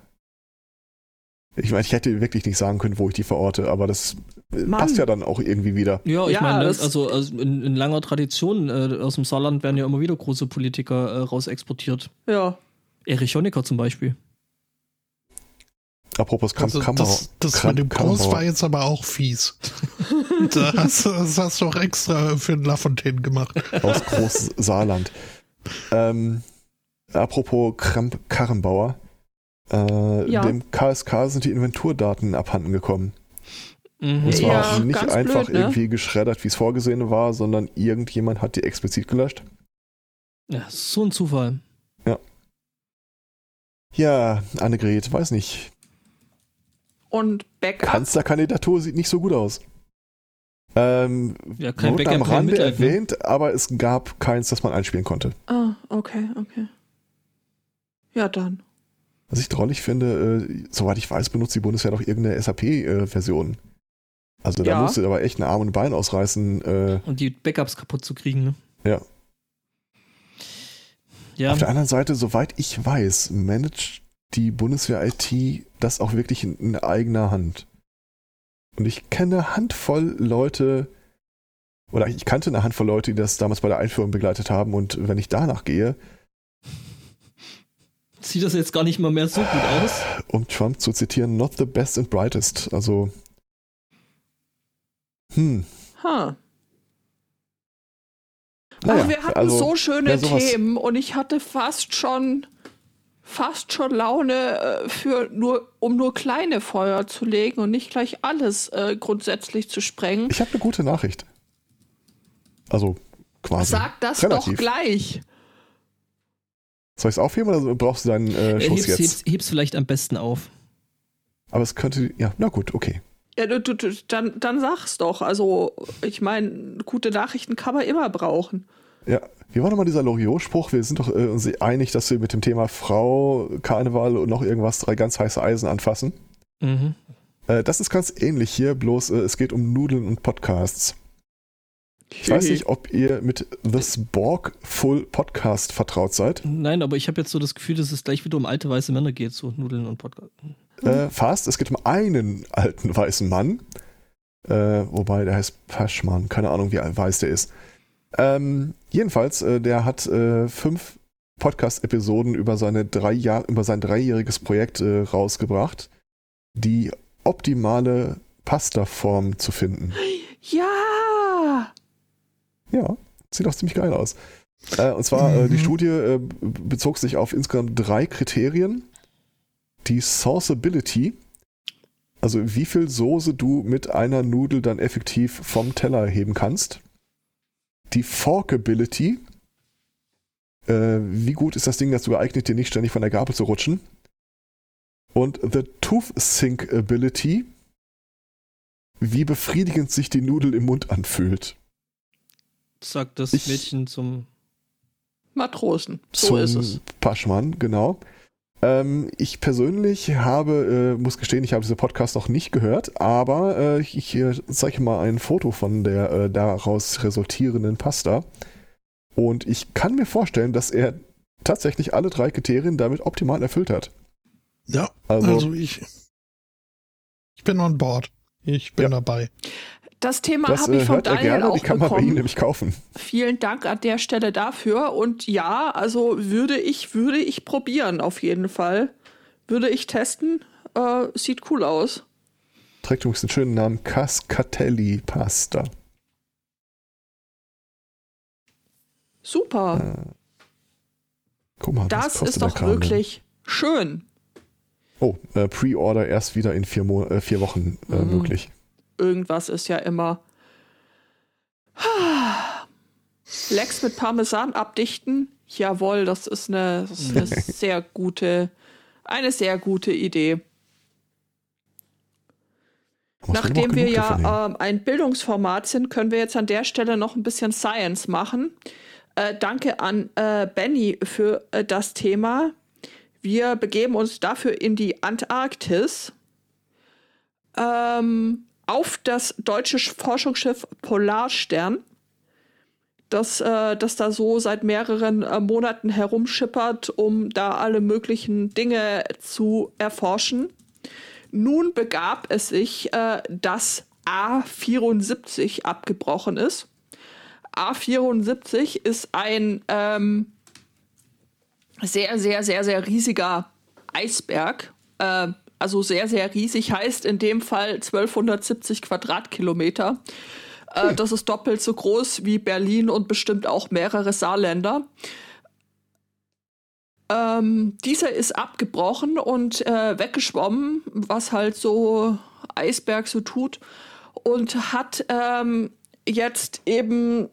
Ich meine, ich hätte wirklich nicht sagen können, wo ich die verorte, aber das äh, Mann. passt ja dann auch irgendwie wieder. Ja, ich Ja, meine, das- also, also in, in langer Tradition äh, aus dem Saarland werden ja immer wieder große Politiker äh, raus exportiert. Ja. Erich Honecker zum Beispiel. Apropos Kramp Also Kammer. das das Kramp- mit dem Groß war jetzt aber auch fies. da hast, du- das hast du auch extra für den Lafontaine gemacht. aus Groß Saarland. Ähm, apropos Kramp Karrenbauer. Äh, Ja. Dem KSK sind die Inventurdaten abhanden gekommen. Mhm. Und zwar Ja, nicht einfach blöd, ne? irgendwie geschreddert, wie es vorgesehen war, sondern irgendjemand hat die explizit gelöscht. Ja, so ein Zufall. Ja, Annegret, weiß nicht. Und Backup. Kanzlerkandidatur sieht nicht so gut aus. Ähm, Ja, kein wurde Backup, am Rande Mitleid, ne? erwähnt, aber es gab keins, das man einspielen konnte. Ah, okay, okay. Ja, dann. Was ich drollig finde, äh, soweit ich weiß, benutzt die Bundeswehr doch irgendeine SAP-Version. also da Ja. musst du aber echt einen Arm und ein Bein ausreißen. Äh, Und die Backups kaputt zu kriegen, ne? Ja. Ja, Auf der anderen Seite, soweit ich weiß, managt die Bundeswehr IT das auch wirklich in, in eigener Hand. Und ich kenne eine Handvoll Leute, oder ich kannte eine Handvoll Leute, die das damals bei der Einführung begleitet haben. Und wenn ich danach gehe, sieht das jetzt gar nicht mal mehr so gut aus. um Trump zu zitieren, not the best and brightest. Also, hm, Ha. naja, Ach, wir hatten also, so schöne Themen und ich hatte fast schon fast schon Laune äh, für nur um nur kleine Feuer zu legen und nicht gleich alles äh, grundsätzlich zu sprengen. Ich habe eine gute Nachricht. Also, quasi. Sag das relativ. doch gleich. Soll ich es aufheben oder brauchst du deinen äh, Äh, Schuss heb's, jetzt? heb's, heb's vielleicht am besten auf. Aber es könnte, ja, na gut, okay. Ja, du, du, du, dann, dann sag's doch. Also, ich meine, gute Nachrichten kann man immer brauchen. Ja, wie war nochmal dieser Loriot-Spruch? Wir sind doch äh, uns einig, dass wir mit dem Thema Frau, Karneval und noch irgendwas drei ganz heiße Eisen anfassen. Mhm. Äh, das ist ganz ähnlich hier, bloß äh, es geht um Nudeln und Podcasts. Ich weiß nicht, ob ihr mit The Spork Full Podcast vertraut seid. Nein, aber ich habe jetzt so das Gefühl, dass es gleich wieder um alte weiße Männer geht, so Nudeln und Podcast. Äh, fast, es geht um einen alten weißen Mann. Äh, wobei, der heißt Paschmann, keine Ahnung, wie weiß der ist. Ähm, jedenfalls, äh, der hat äh, fünf Podcast-Episoden über seine drei Jahr, über sein dreijähriges Projekt äh, rausgebracht, die optimale Pasta-Form zu finden. Ja! Ja, sieht auch ziemlich geil aus. Äh, und zwar, äh, die Mhm. Studie äh, bezog sich auf insgesamt drei Kriterien. Die Sauceability, also wie viel Soße du mit einer Nudel dann effektiv vom Teller heben kannst. Die Forkability, äh, wie gut ist das Ding dazu geeignet, dir nicht ständig von der Gabel zu rutschen. Und the Tooth Sync Ability, wie befriedigend sich die Nudel im Mund anfühlt. Sagt das Ich- Mädchen zum. Matrosen. So zum ist es. Paschmann, genau. Ähm, ich persönlich habe, äh, muss gestehen, ich habe diese Podcast noch nicht gehört, aber äh, ich äh, zeige mal ein Foto von der äh, daraus resultierenden Pasta. Und ich kann mir vorstellen, dass er tatsächlich alle drei Kriterien damit optimal erfüllt hat. Ja, Also, also, ich, ich bin on board. Ich bin Ja. dabei. Das Thema habe ich äh, von hört Daniel gerne, auch die kann man bei ihm bekommen. nämlich kaufen. Vielen Dank an der Stelle dafür. Und ja, also würde ich, würde ich probieren, auf jeden Fall. Würde ich testen. Äh, sieht cool aus. Trägt übrigens den schönen Namen Cascatelli Pasta. Super. Äh, guck mal, das ist doch wirklich schön. Oh, äh, Pre-Order erst wieder in vier, Mo äh, vier Wochen äh, Mhm. möglich. Irgendwas ist ja immer. Lex mit Parmesan abdichten. Jawohl, das ist eine, das ist eine sehr gute, eine sehr gute Idee. Nachdem wir ja ähm, ein Bildungsformat sind, können wir jetzt an der Stelle noch ein bisschen Science machen. Äh, danke an äh, Benny für äh, das Thema. Wir begeben uns dafür in die Antarktis. Ähm, auf das deutsche Forschungsschiff Polarstern, das, äh, das da so seit mehreren äh, Monaten herumschippert, um da alle möglichen Dinge zu erforschen. Nun begab es sich, äh, dass A74 abgebrochen ist. A74 ist ein ähm, sehr, sehr, sehr, sehr riesiger Eisberg. Äh, also sehr, sehr riesig heißt in dem Fall 1270 Quadratkilometer. Äh, das ist doppelt so groß wie Berlin und bestimmt auch mehrere Saarländer. Ähm, dieser ist abgebrochen und äh, weggeschwommen, was halt so Eisberg so tut, und hat ähm, jetzt eben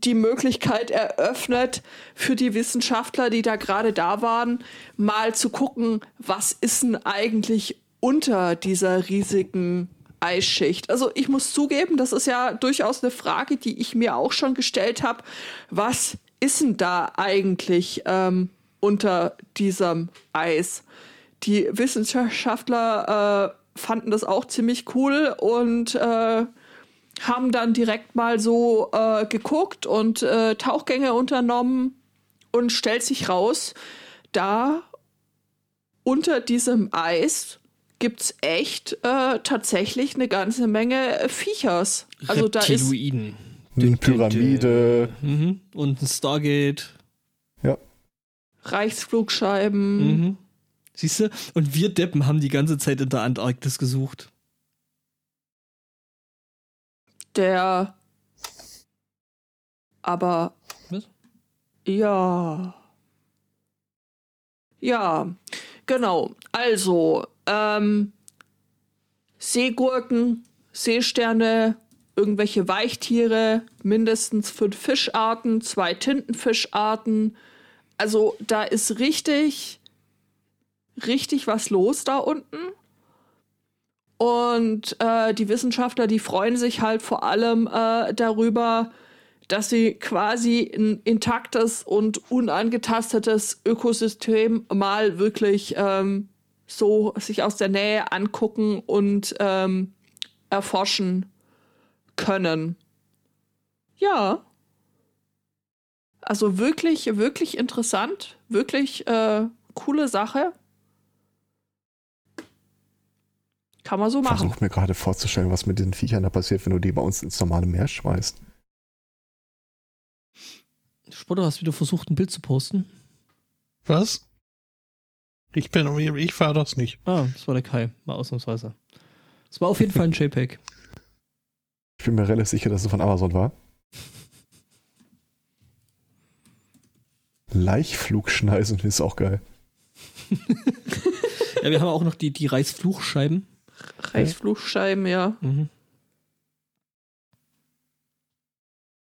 die Möglichkeit eröffnet für die Wissenschaftler, die da gerade da waren, mal zu gucken, was ist denn eigentlich unter dieser riesigen Eisschicht. Also ich muss zugeben, das ist ja durchaus eine Frage, die ich mir auch schon gestellt habe. Was ist denn da eigentlich ähm, unter diesem Eis? Die Wissenschaftler äh, fanden das auch ziemlich cool und äh, haben dann direkt mal so äh, geguckt und äh, Tauchgänge unternommen und stellt sich raus, da unter diesem Eis gibt's echt äh, tatsächlich eine ganze Menge Viechers. Also da ist. Eine Pyramide. Mhm. Und ein Stargate. Reichsflugscheiben. Mhm. Siehst du? Und wir Deppen haben die ganze Zeit in der Antarktis gesucht. Der aber Was? ja. Ja, genau. Also, ähm, Seegurken, Seesterne, irgendwelche Weichtiere, mindestens fünf Fischarten, zwei Tintenfischarten. Also, da ist richtig, richtig was los da unten. Und äh, die Wissenschaftler, die freuen sich halt vor allem äh, darüber, dass sie quasi ein intaktes und unangetastetes Ökosystem mal wirklich ähm, so sich aus der Nähe angucken und ähm, erforschen können. Ja. Also wirklich, wirklich interessant, wirklich äh, coole Sache. Kann man so Ich machen. versuche mir gerade vorzustellen, was mit den Viechern da passiert, wenn du die bei uns ins normale Meer schmeißt. Spotter, hast wieder versucht, ein Bild zu posten? Was? Ich bin, ich fahre das nicht. Ah, das war der Kai, mal ausnahmsweise. Es war auf jeden Fall ein JPEG. Ich bin mir relativ sicher, dass es von Amazon war. Laichflugschneisen ist auch geil. Ja, wir haben auch noch die, die Reißfluchscheiben. Reichsflugscheiben, ja. Mhm.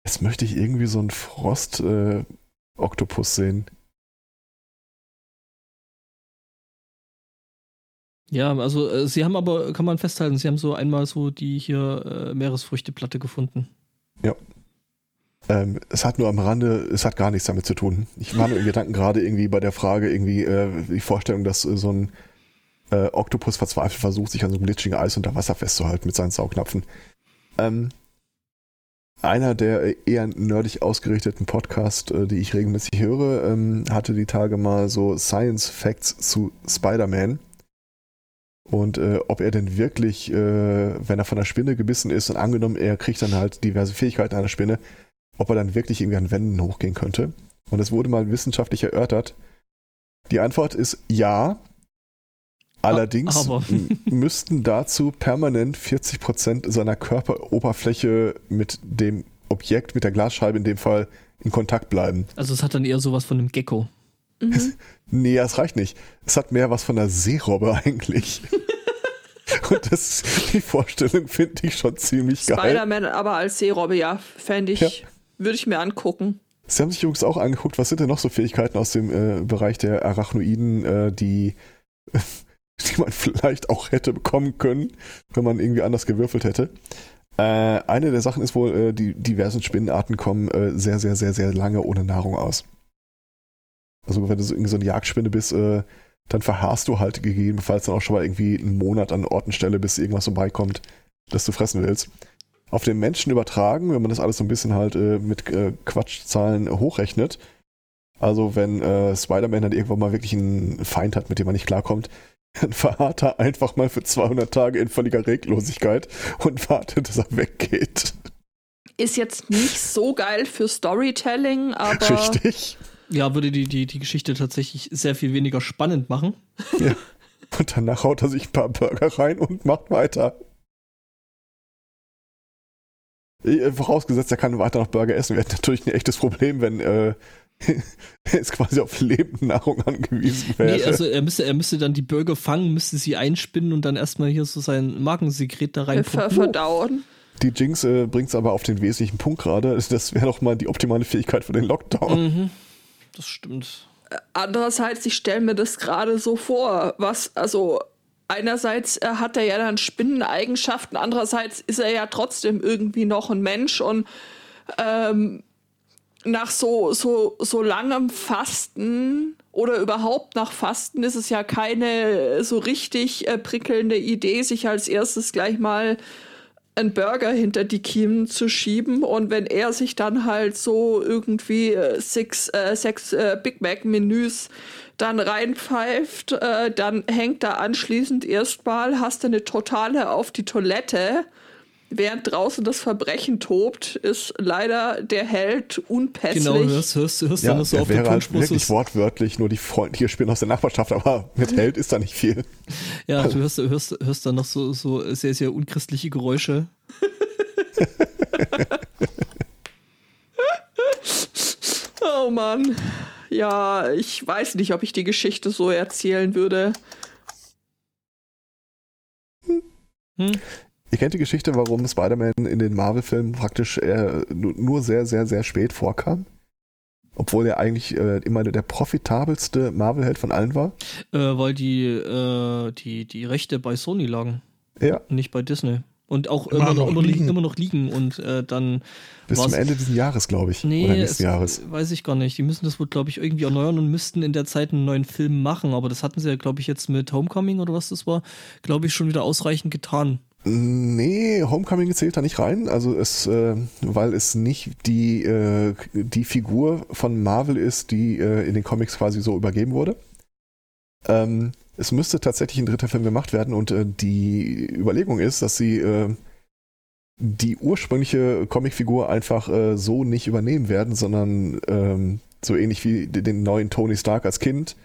Jetzt möchte ich irgendwie so einen Frost-Oktopus sehen. Ja, also äh, sie haben aber, kann man festhalten, sie haben so einmal so die hier äh, Meeresfrüchteplatte gefunden. Ähm, es hat nur am Rande, es hat gar nichts damit zu tun. Ich war nur in Gedanken gerade irgendwie bei der Frage, irgendwie äh, die Vorstellung, dass äh, so ein äh, Oktopus verzweifelt versucht, sich an so einem glitschigen Eis unter Wasser festzuhalten mit seinen Saugnapfen. Ähm, einer der eher nerdig ausgerichteten Podcasts, äh, die ich regelmäßig höre, ähm, hatte die Tage mal so Science Facts zu Spider-Man. Und äh, ob er denn wirklich, äh, wenn er von der Spinne gebissen ist und angenommen, er kriegt dann halt diverse Fähigkeiten einer Spinne, ob er dann wirklich irgendwie an Wänden hochgehen könnte. Und es wurde mal wissenschaftlich erörtert. Die Antwort ist ja. Allerdings Aber. müssten dazu permanent 40% seiner Körperoberfläche mit dem Objekt, mit der Glasscheibe in dem Fall, in Kontakt bleiben. Also es hat dann eher sowas von einem Gecko. Mhm. Nee, das reicht nicht. Es hat mehr was von einer Seerobbe eigentlich. Und das, die Vorstellung finde ich schon ziemlich geil. Spider-Man aber als Seerobbe, ja, fände ich, Ja. würde ich mir angucken. Sie haben sich übrigens auch angeguckt, was sind denn noch so Fähigkeiten aus dem äh, Bereich der Arachnoiden, äh, die, die man vielleicht auch hätte bekommen können, wenn man irgendwie anders gewürfelt hätte. Äh, eine der Sachen ist wohl, äh, die diversen Spinnenarten kommen äh, sehr, sehr, sehr, sehr lange ohne Nahrung aus. Also wenn du so, irgendwie so eine Jagdspinne bist, äh, dann verharrst du halt gegebenenfalls dann auch schon mal irgendwie einen Monat an Ort und Stelle, bis irgendwas vorbeikommt, das du fressen willst. Auf den Menschen übertragen, wenn man das alles so ein bisschen halt äh, mit äh, Quatschzahlen hochrechnet, also wenn äh, Spider-Man dann irgendwann mal wirklich einen Feind hat, mit dem er nicht klarkommt, dann verharrt er einfach mal für 200 Tage in völliger Reglosigkeit und wartet, dass er weggeht. Ist jetzt nicht so geil für Storytelling, aber Richtig. Ja, würde die, die, die Geschichte tatsächlich sehr viel weniger spannend machen. Ja. Und danach haut er sich ein paar Burger rein und macht weiter. Äh, Vorausgesetzt, er kann weiter noch Burger essen. Wäre natürlich ein echtes Problem, wenn äh, er jetzt quasi auf Lebendnahrung angewiesen wäre. Nee, also er müsste, er müsste dann die Burger fangen, müsste sie einspinnen und dann erstmal hier so sein Magensekret da rein ver verdauen. Die Jinx äh, bringt es aber auf den wesentlichen Punkt gerade. Das wäre doch mal die optimale Fähigkeit für den Lockdown. Mhm. Das stimmt. Andererseits, ich stelle mir das gerade so vor, was, also einerseits äh, hat er ja dann Spinneneigenschaften, andererseits ist er ja trotzdem irgendwie noch ein Mensch und ähm, nach so, so, so langem Fasten oder überhaupt nach Fasten ist es ja keine so richtig äh, prickelnde Idee, sich als erstes gleich mal einen Burger hinter die Kiemen zu schieben. Und wenn er sich dann halt so irgendwie äh, six, äh, sechs äh, Big Mac Menüs dann reinpfeift, äh, dann hängt da anschließend erstmal, hast du eine totale auf die Toilette, während draußen das Verbrechen tobt, ist leider der Held unpässlich. Genau, hörst, hörst, hörst Ja, dann so er auf der wäre halt Tonspur. wirklich ist- wortwörtlich nur die freundliche Spinne aus der Nachbarschaft, aber mit Held ist da nicht viel. Ja, du hörst, hörst, hörst dann noch so, so sehr, sehr unchristliche Geräusche. Oh Mann. Ja, ich weiß nicht, ob ich die Geschichte so erzählen würde. Hm? Ihr kennt die Geschichte, warum Spider-Man in den Marvel-Filmen praktisch äh, nu- nur sehr, sehr, sehr spät vorkam? Obwohl er eigentlich äh, immer der profitabelste Marvel-Held von allen war? Äh, weil die, äh, die, die Rechte bei Sony lagen, Ja, nicht bei Disney. Und auch Immer immer, noch, immer, liegen. immer noch liegen. Und äh, dann bis zum Ende dieses Jahres, glaube ich. Nee, Oder es, nächsten Jahres. weiß ich gar nicht. Die müssen das wohl, glaube ich, irgendwie erneuern und müssten in der Zeit einen neuen Film machen. Aber das hatten sie ja, glaube ich, jetzt mit Homecoming oder was das war, glaube ich, schon wieder ausreichend getan. Nee, Homecoming zählt da nicht rein. Also es, äh, weil es nicht die, äh, die Figur von Marvel ist, die äh, in den Comics quasi so übergeben wurde. Ähm, es müsste tatsächlich ein dritter Film gemacht werden und äh, die Überlegung ist, dass sie äh, die ursprüngliche Comicfigur einfach äh, so nicht übernehmen werden, sondern ähm, so ähnlich wie den neuen Tony Stark als Kind,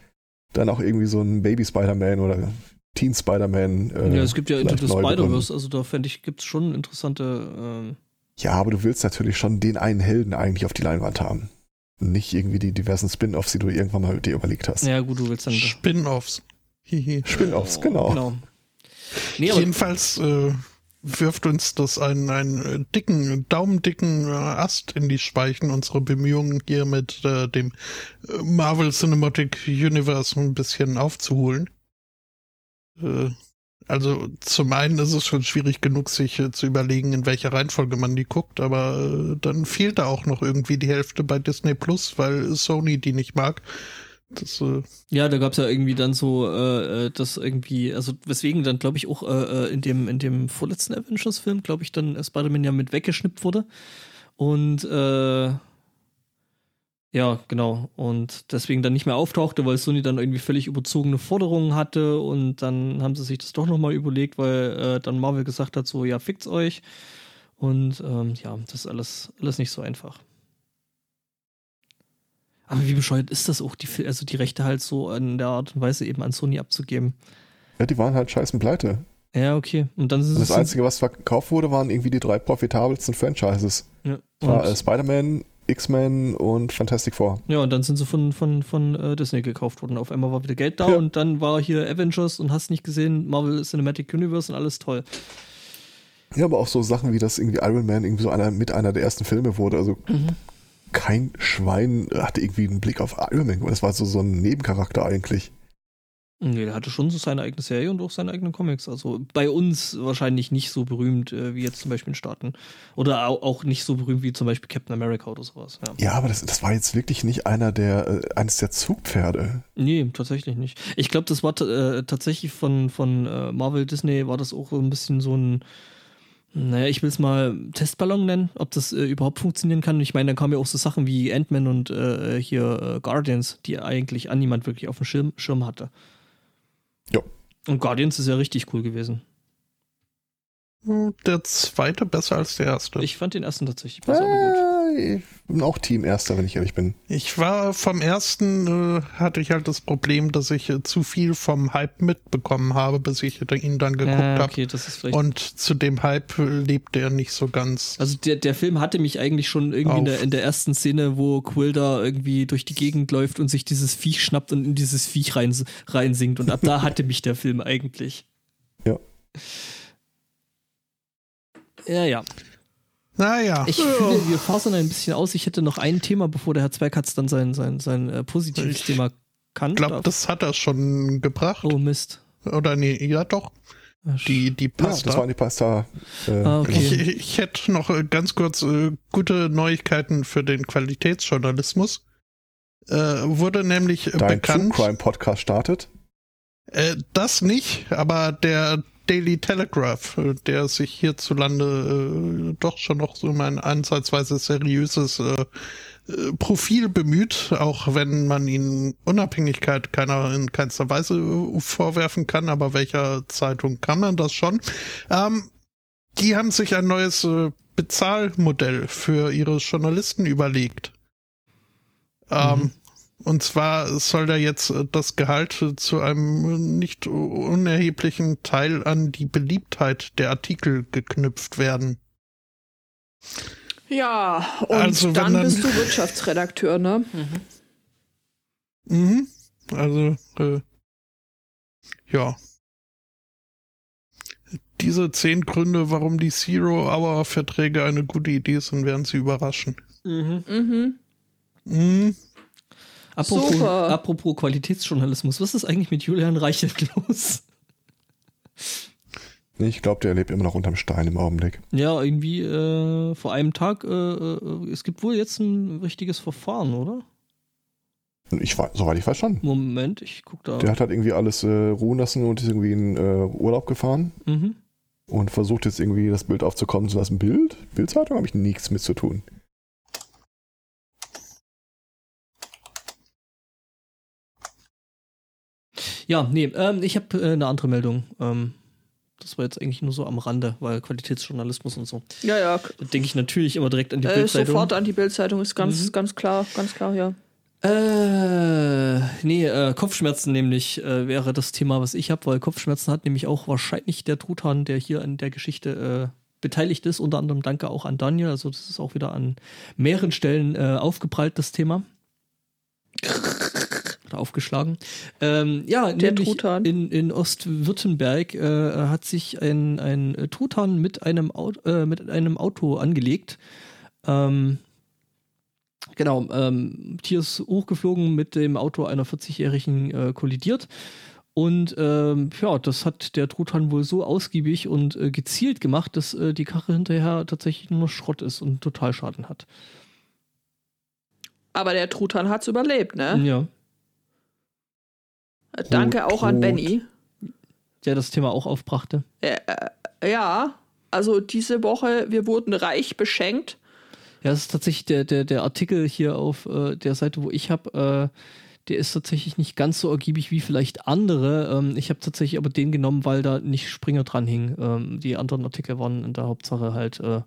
dann auch irgendwie so ein Baby Spider-Man oder Teen Spider-Man. Äh, ja, es gibt ja Into vielleicht the. Spider-Verse, also da fände ich, gibt es schon interessante. Ähm, Ja, aber du willst natürlich schon den einen Helden eigentlich auf die Leinwand haben. Nicht irgendwie die diversen Spin-offs, die du irgendwann mal dir überlegt hast. ja, gut, du willst dann. Spin-offs. Spin-offs, genau. genau. Nee, Jedenfalls äh, wirft uns das einen, einen äh, dicken, daumendicken äh, Ast in die Speichen, unsere Bemühungen hier mit äh, dem äh, Marvel Cinematic Universe ein bisschen aufzuholen. Äh, Also zum einen ist es schon schwierig genug, sich äh, zu überlegen, in welcher Reihenfolge man die guckt, aber äh, dann fehlt da auch noch irgendwie die Hälfte bei Disney Plus, weil Sony die nicht mag. Das, äh ja, da gab es ja irgendwie dann so, äh, äh, das irgendwie, also weswegen dann, glaube ich, auch äh, äh, in dem in dem vorletzten Avengers-Film, glaube ich, dann Spider-Man ja mit weggeschnippt wurde. Und äh, ja, genau. Und deswegen dann nicht mehr auftauchte, weil Sony dann irgendwie völlig überzogene Forderungen hatte und dann haben sie sich das doch nochmal überlegt, weil äh, dann Marvel gesagt hat, so, ja, fickt's euch. Und ähm, ja, das ist alles, alles nicht so einfach. Aber wie bescheuert ist das auch, die, also die Rechte halt so in der Art und Weise eben an Sony abzugeben? Ja, die waren halt scheißen pleite. Ja, okay. Und dann und das Einzige, was verkauft wurde, waren irgendwie die drei profitabelsten Franchises. Ja. Äh, Spider-Man, X-Men und Fantastic Four. Ja, und dann sind sie von, von, von äh, Disney gekauft worden. Auf einmal war wieder Geld da Ja. und dann war hier Avengers und hast nicht gesehen, Marvel Cinematic Universe und alles toll. Ja, aber auch so Sachen wie das irgendwie Iron Man irgendwie so einer mit einer der ersten Filme wurde. Also Mhm. kein Schwein hatte irgendwie einen Blick auf Iron Man. Das war so, so ein Nebencharakter eigentlich. Nee, der hatte schon so seine eigene Serie und auch seine eigenen Comics. Also bei uns wahrscheinlich nicht so berühmt äh, wie jetzt zum Beispiel in Staaten. Oder au auch nicht so berühmt wie zum Beispiel Captain America oder sowas. Ja. Ja, aber das, das war jetzt wirklich nicht einer der, äh, eines der Zugpferde. Nee, tatsächlich nicht. Ich glaube, das war äh, tatsächlich von, von äh, Marvel Disney war das auch so ein bisschen so ein, naja, ich will es mal Testballon nennen, ob das äh, überhaupt funktionieren kann. Ich meine, dann kamen ja auch so Sachen wie Ant-Man und äh, hier äh, Guardians, die eigentlich an niemand wirklich auf dem Schirm, Schirm hatte. Jo. Und Guardians ist ja richtig cool gewesen. der zweite besser als der erste. Ich fand den ersten tatsächlich besser, aber gut. Ich bin auch Team Erster, wenn ich ehrlich bin. Ich war vom ersten, äh, hatte ich halt das Problem, dass ich äh, zu viel vom Hype mitbekommen habe, bis ich ihn dann geguckt Ja, habe. okay, das ist vielleicht. Und zu dem Hype äh, lebt er nicht so ganz. Also der, der Film hatte mich eigentlich schon irgendwie in der, in der ersten Szene, wo Quill da irgendwie durch die Gegend läuft und sich dieses Viech schnappt und in dieses Viech rein, reinsinkt. Und ab da hatte mich der Film eigentlich. Ja. Ja, ja. Naja, Ich finde, wir fasern ein bisschen aus. Ich hätte noch ein Thema, bevor der Herr Zweikatz dann sein, sein, sein äh, positives Ich Thema kann. ich glaube, das hat er schon gebracht. Oh Mist. Oder nee, ja doch, die, die Ja, Pasta. das waren die Pasta. Äh, Ah, okay. Ich, ich hätte noch äh, ganz kurz äh, gute Neuigkeiten für den Qualitätsjournalismus. Äh, wurde nämlich äh, Dein True bekannt, Crime Podcast startet. äh, das nicht, aber der Daily Telegraph, äh, der sich hierzulande äh, doch schon noch so um ein ansatzweise seriöses äh, äh, Profil bemüht, auch wenn man ihnen Unabhängigkeit keiner in keinster Weise äh, vorwerfen kann, aber welcher Zeitung kann man das schon? Ähm, die haben sich ein neues Bezahlmodell für ihre Journalisten überlegt. Ähm, Mhm. Und zwar soll da jetzt äh, das Gehalt zu einem nicht unerheblichen Teil an die Beliebtheit der Artikel geknüpft werden. Ja, und Also, dann, dann- bist du Wirtschaftsredakteur, ne? Mhm. Also, äh, ja. Diese zehn Gründe, warum die Zero-Hour-Verträge eine gute Idee sind, werden Sie überraschen. Mhm. Mhm. Mhm. Apropos, Super. apropos Qualitätsjournalismus, was ist eigentlich mit Julian Reichelt los? Nee, ich glaube, der lebt immer noch unterm Stein im Augenblick. Ja, irgendwie äh, vor einem Tag, äh, äh, es gibt wohl jetzt ein richtiges Verfahren, oder? Ich war, soweit ich verstanden. Moment, ich guck da. Der hat halt irgendwie alles äh, ruhen lassen und ist irgendwie in äh, Urlaub gefahren Mhm. und versucht jetzt irgendwie das Bild aufzukommen zu lassen. Bild? Bildzeitung habe ich nichts mit zu tun. Ja, nee, ähm, ich habe äh, eine andere Meldung. Ähm, das war jetzt eigentlich nur so am Rande, weil Qualitätsjournalismus und so. Ja, ja. Denke ich natürlich immer direkt an die Äh, Bildzeitung. sofort an die Bildzeitung ist ganz, Mhm. ganz klar, ganz klar, ja. Äh, nee, äh, Kopfschmerzen nämlich äh, wäre das Thema, was ich habe, weil Kopfschmerzen hat nämlich auch wahrscheinlich der Truthahn, der hier an der Geschichte äh, beteiligt ist. Unter anderem danke auch an Daniel. Also das ist auch wieder an mehreren Stellen äh, aufgeprallt, das Thema. Oder aufgeschlagen. Ähm, ja, Der Truthahn. in, in Ostwürttemberg äh, hat sich ein, ein Truthahn mit einem, Auto, äh, mit einem Auto angelegt. Ähm, Genau, ähm, Tier ist hochgeflogen mit dem Auto einer 40-Jährigen äh, kollidiert Und ähm, ja, das hat der Truthahn wohl so ausgiebig und äh, gezielt gemacht, dass äh, die Karre hinterher tatsächlich nur noch Schrott ist und total Schaden hat. Aber der Truthahn hat's überlebt, ne? Ja. Danke auch an Rot. Benny. Der das Thema auch aufbrachte. Ja, also diese Woche, wir wurden reich beschenkt. Ja, das ist tatsächlich der, der, der Artikel hier auf äh, der Seite, wo ich habe, äh, der ist tatsächlich nicht ganz so ergiebig wie vielleicht andere. Ähm, ich habe tatsächlich aber den genommen, weil da nicht Springer dran hing. Ähm, die anderen Artikel waren in der Hauptsache halt äh,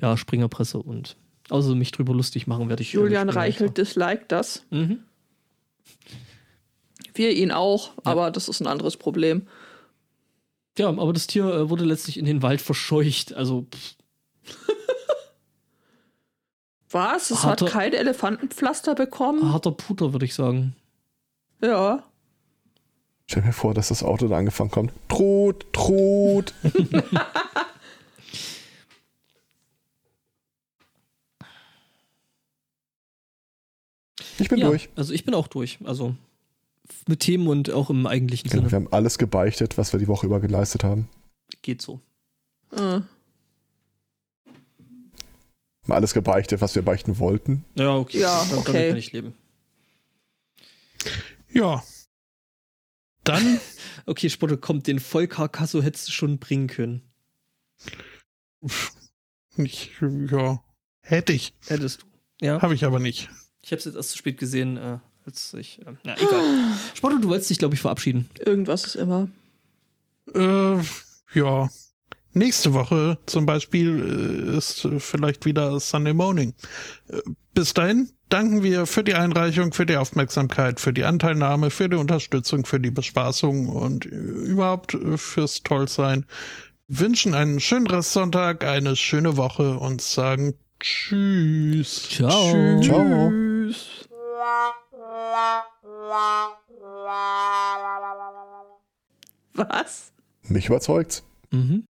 ja, Springerpresse und außer mich drüber lustig machen werde ich. äh, Julian Reichelt disliked das. Mhm. Wir ihn auch, aber das ist ein anderes Problem. Ja, aber das Tier äh, wurde letztlich in den Wald verscheucht. Also, pff, Was? Es Hat hat kein Elefantenpflaster bekommen? harter Puter, würde ich sagen. Ja. Stell mir vor, dass das Auto da angefangen kommt. Trot, Trot. ich bin ja, durch. Also ich bin auch durch. Also mit Themen und auch im eigentlichen Genau, wir Sinne. haben alles gebeichtet, was wir die Woche über geleistet haben. Geht so. Äh. Wir haben alles gebeichtet, was wir beichten wollten. Ja, okay. Ja, Damit okay. kann ich leben. Ja. Dann, Okay, Spotte, kommt, den Vollkarkasso hättest du schon bringen können. ich, ja, hätte ich, Hättest du. Ja. habe ich aber nicht. Ich habe es jetzt erst zu spät gesehen, äh, als ich. Äh, na, egal. Spotto, du wolltest dich, glaube ich, verabschieden. Irgendwas ist immer. Äh, ja. Nächste Woche zum Beispiel äh, ist vielleicht wieder Sunday Morning. Äh, bis dahin danken wir für die Einreichung, für die Aufmerksamkeit, für die Anteilnahme, für die Unterstützung, für die Bespaßung und äh, überhaupt fürs Tollsein. Wünschen einen schönen Restsonntag, eine schöne Woche und sagen Tschüss. Ciao. Tschüss. Ciao. Was? Mich überzeugt's. Mhm.